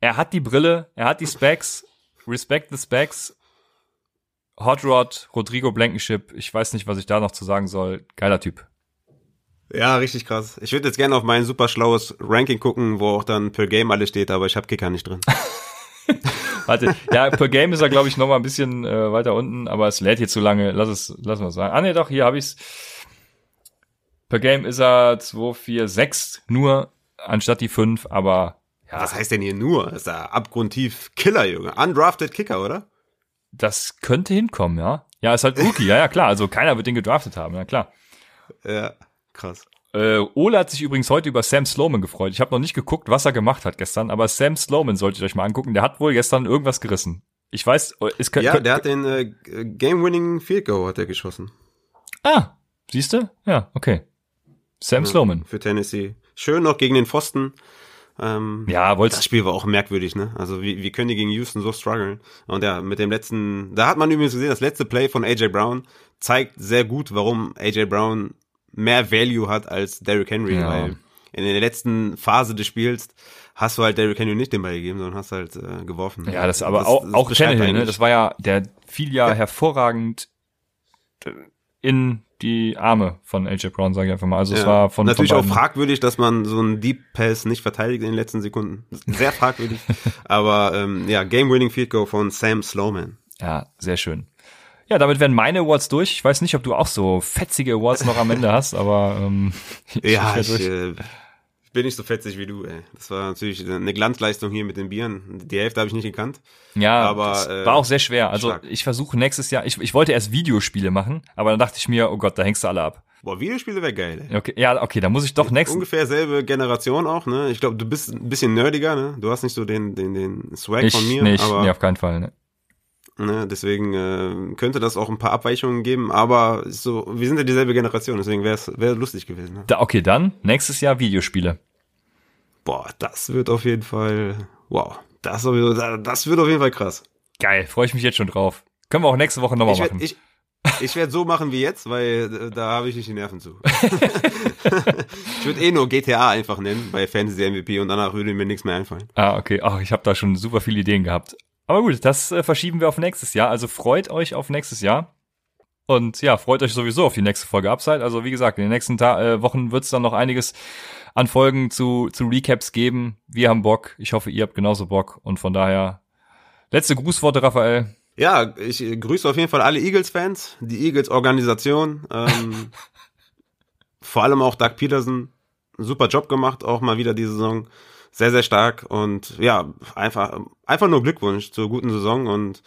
[SPEAKER 1] Er hat die Brille, er hat die Specs. Respect the Specs. Hot Rod, Rodrigo Blankenship. Ich weiß nicht, was ich da noch zu sagen soll. Geiler Typ.
[SPEAKER 2] Ja, richtig krass. Ich würde jetzt gerne auf mein super schlaues Ranking gucken, wo auch dann per Game alles steht, aber ich habe Kicker nicht drin.
[SPEAKER 1] Warte, ja, per Game ist er, glaube ich, noch mal ein bisschen äh, weiter unten, aber es lädt hier zu lange. Lass es, lass mal sagen. Ah, nee, doch, hier habe ich's. Per Game ist er 2, 4, 6 nur, anstatt die 5, aber
[SPEAKER 2] ja. Was heißt denn hier nur? Ist er abgrundtief Killer, Junge. Undrafted Kicker, oder?
[SPEAKER 1] Das könnte hinkommen, ja. Ja, ist halt Rookie, ja, ja, klar. Also keiner wird den gedraftet haben, ja, klar.
[SPEAKER 2] Ja, krass.
[SPEAKER 1] Äh, Ole hat sich übrigens heute über Sam Sloman gefreut. Ich habe noch nicht geguckt, was er gemacht hat gestern, aber Sam Sloman solltet ihr euch mal angucken. Der hat wohl gestern irgendwas gerissen. Ich weiß, es könnte.
[SPEAKER 2] Ja, der hat den äh, Game-Winning Field Goal hat er geschossen.
[SPEAKER 1] Ah, siehst du? Ja, okay. Sam ja, Sloman.
[SPEAKER 2] Für Tennessee. Schön noch gegen den Pfosten. Ähm,
[SPEAKER 1] ja, wollt's.
[SPEAKER 2] Das Spiel war auch merkwürdig, ne? Also wie, wie können die gegen Houston so strugglen? Und ja, mit dem letzten, da hat man übrigens gesehen, das letzte Play von AJ Brown zeigt sehr gut, warum AJ Brown mehr Value hat als Derrick Henry, ja. weil in der letzten Phase des Spiels hast du halt Derrick Henry nicht den Ball gegeben, sondern hast halt äh, geworfen.
[SPEAKER 1] Ja, das aber das, auch, das auch Tannehill, ne? Das war ja, der fiel ja, ja. hervorragend in die Arme von AJ Brown, sage ich einfach mal. Also ja. es war von
[SPEAKER 2] natürlich
[SPEAKER 1] von
[SPEAKER 2] auch fragwürdig, dass man so einen Deep Pass nicht verteidigt in den letzten Sekunden. Sehr fragwürdig. aber ähm, ja, Game-Winning Field Goal von Sam Slowman.
[SPEAKER 1] Ja, sehr schön. Ja, damit werden meine Awards durch. Ich weiß nicht, ob du auch so fetzige Awards noch am Ende hast, aber ähm,
[SPEAKER 2] ja, ich, ich äh, bin nicht so fetzig wie du. Ey. Das war natürlich eine Glanzleistung hier mit den Bieren. Die Hälfte habe ich nicht gekannt.
[SPEAKER 1] Ja, aber äh, war auch sehr schwer. Also stark. ich versuche nächstes Jahr. Ich, ich wollte erst Videospiele machen, aber dann dachte ich mir, oh Gott, da hängst du alle ab.
[SPEAKER 2] Boah, Videospiele wäre geil. Ey.
[SPEAKER 1] Okay, ja, okay, dann muss ich doch nächstes.
[SPEAKER 2] Ungefähr selbe Generation auch, ne? Ich glaube, du bist ein bisschen nerdiger, ne? Du hast nicht so den den den Swag
[SPEAKER 1] ich,
[SPEAKER 2] von mir,
[SPEAKER 1] nicht,
[SPEAKER 2] aber
[SPEAKER 1] nee, auf keinen Fall, ne?
[SPEAKER 2] Ne, deswegen äh, könnte das auch ein paar Abweichungen geben, aber so, wir sind ja dieselbe Generation, deswegen wäre es wär lustig gewesen. Ne?
[SPEAKER 1] Da, okay, dann nächstes Jahr Videospiele.
[SPEAKER 2] Boah, das wird auf jeden Fall, wow, das, das wird auf jeden Fall krass.
[SPEAKER 1] Geil, freue ich mich jetzt schon drauf. Können wir auch nächste Woche nochmal machen.
[SPEAKER 2] Ich, ich werde so machen wie jetzt, weil äh, da habe ich nicht die Nerven zu. ich würde eh nur GTA einfach nennen bei Fantasy MVP und danach würde mir nichts mehr einfallen.
[SPEAKER 1] Ah, okay. Ach, ich habe da schon super viele Ideen gehabt. Aber gut, das äh, verschieben wir auf nächstes Jahr. Also freut euch auf nächstes Jahr. Und ja, freut euch sowieso auf die nächste Folge Upside. Also wie gesagt, in den nächsten Ta äh, Wochen wird es dann noch einiges an Folgen zu, zu Recaps geben. Wir haben Bock. Ich hoffe, ihr habt genauso Bock. Und von daher, letzte Grußworte, Raphael.
[SPEAKER 2] Ja, ich grüße auf jeden Fall alle Eagles-Fans, die Eagles-Organisation. Ähm, vor allem auch Doug Peterson. Super Job gemacht, auch mal wieder diese Saison sehr, sehr stark und ja, einfach, einfach nur Glückwunsch zur guten Saison und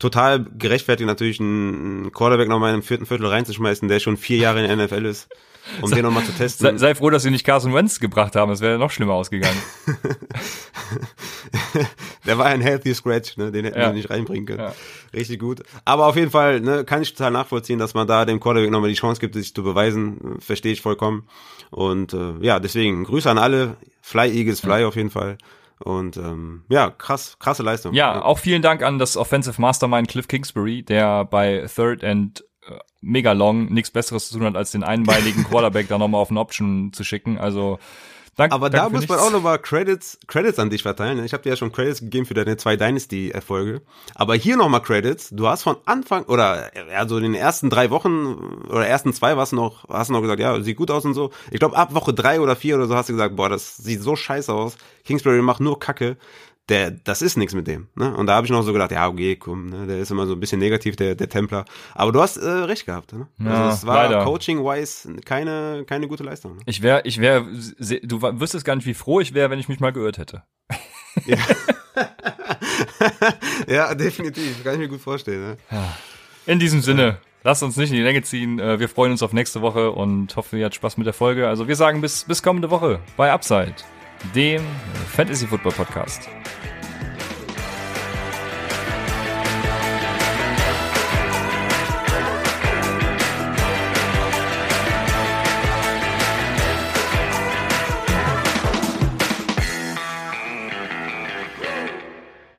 [SPEAKER 2] total gerechtfertigt natürlich einen Quarterback nochmal im vierten Viertel reinzuschmeißen, der schon vier Jahre in der NFL ist, um sei, den nochmal zu testen.
[SPEAKER 1] Sei, sei, froh, dass sie nicht Carson Wentz gebracht haben, es wäre noch schlimmer ausgegangen.
[SPEAKER 2] der war ein healthy scratch, ne? den hätten ja. wir nicht reinbringen können. Ja. Richtig gut. Aber auf jeden Fall ne, kann ich total nachvollziehen, dass man da dem Quarterback nochmal die Chance gibt, sich zu beweisen. Verstehe ich vollkommen. Und äh, ja, deswegen Grüße an alle. Fly Eagles Fly auf jeden Fall. Und ähm, ja, krass, krasse Leistung.
[SPEAKER 1] Ja, ja, auch vielen Dank an das Offensive Mastermind Cliff Kingsbury, der bei Third and äh, Mega Long nichts Besseres zu tun hat, als den einbeinigen Quarterback da nochmal auf eine Option zu schicken. Also
[SPEAKER 2] Dank, Aber da muss man auch nochmal Credits, Credits an dich verteilen. Ich habe dir ja schon Credits gegeben für deine zwei Dynasty-Erfolge. Aber hier nochmal Credits. Du hast von Anfang oder also in den ersten drei Wochen oder ersten zwei warst noch, hast du noch gesagt, ja, sieht gut aus und so. Ich glaube, ab Woche drei oder vier oder so hast du gesagt, boah, das sieht so scheiße aus. Kingsbury macht nur Kacke. Der, das ist nichts mit dem. Ne? Und da habe ich noch so gedacht, ja, okay, komm, ne? der ist immer so ein bisschen negativ, der, der Templer. Aber du hast äh, recht gehabt. Ne?
[SPEAKER 1] Ja,
[SPEAKER 2] also es war coaching-wise keine, keine gute Leistung. Ne?
[SPEAKER 1] Ich wäre, ich wäre, du wüsstest gar nicht, wie froh ich wäre, wenn ich mich mal geirrt hätte.
[SPEAKER 2] Ja. ja, definitiv. Kann ich mir gut vorstellen. Ne?
[SPEAKER 1] In diesem Sinne, lasst uns nicht in die Länge ziehen. Äh, Wir freuen uns auf nächste Woche und hoffen, ihr habt Spaß mit der Folge. Also wir sagen bis, bis kommende Woche bei Upside, dem Fantasy Football Podcast.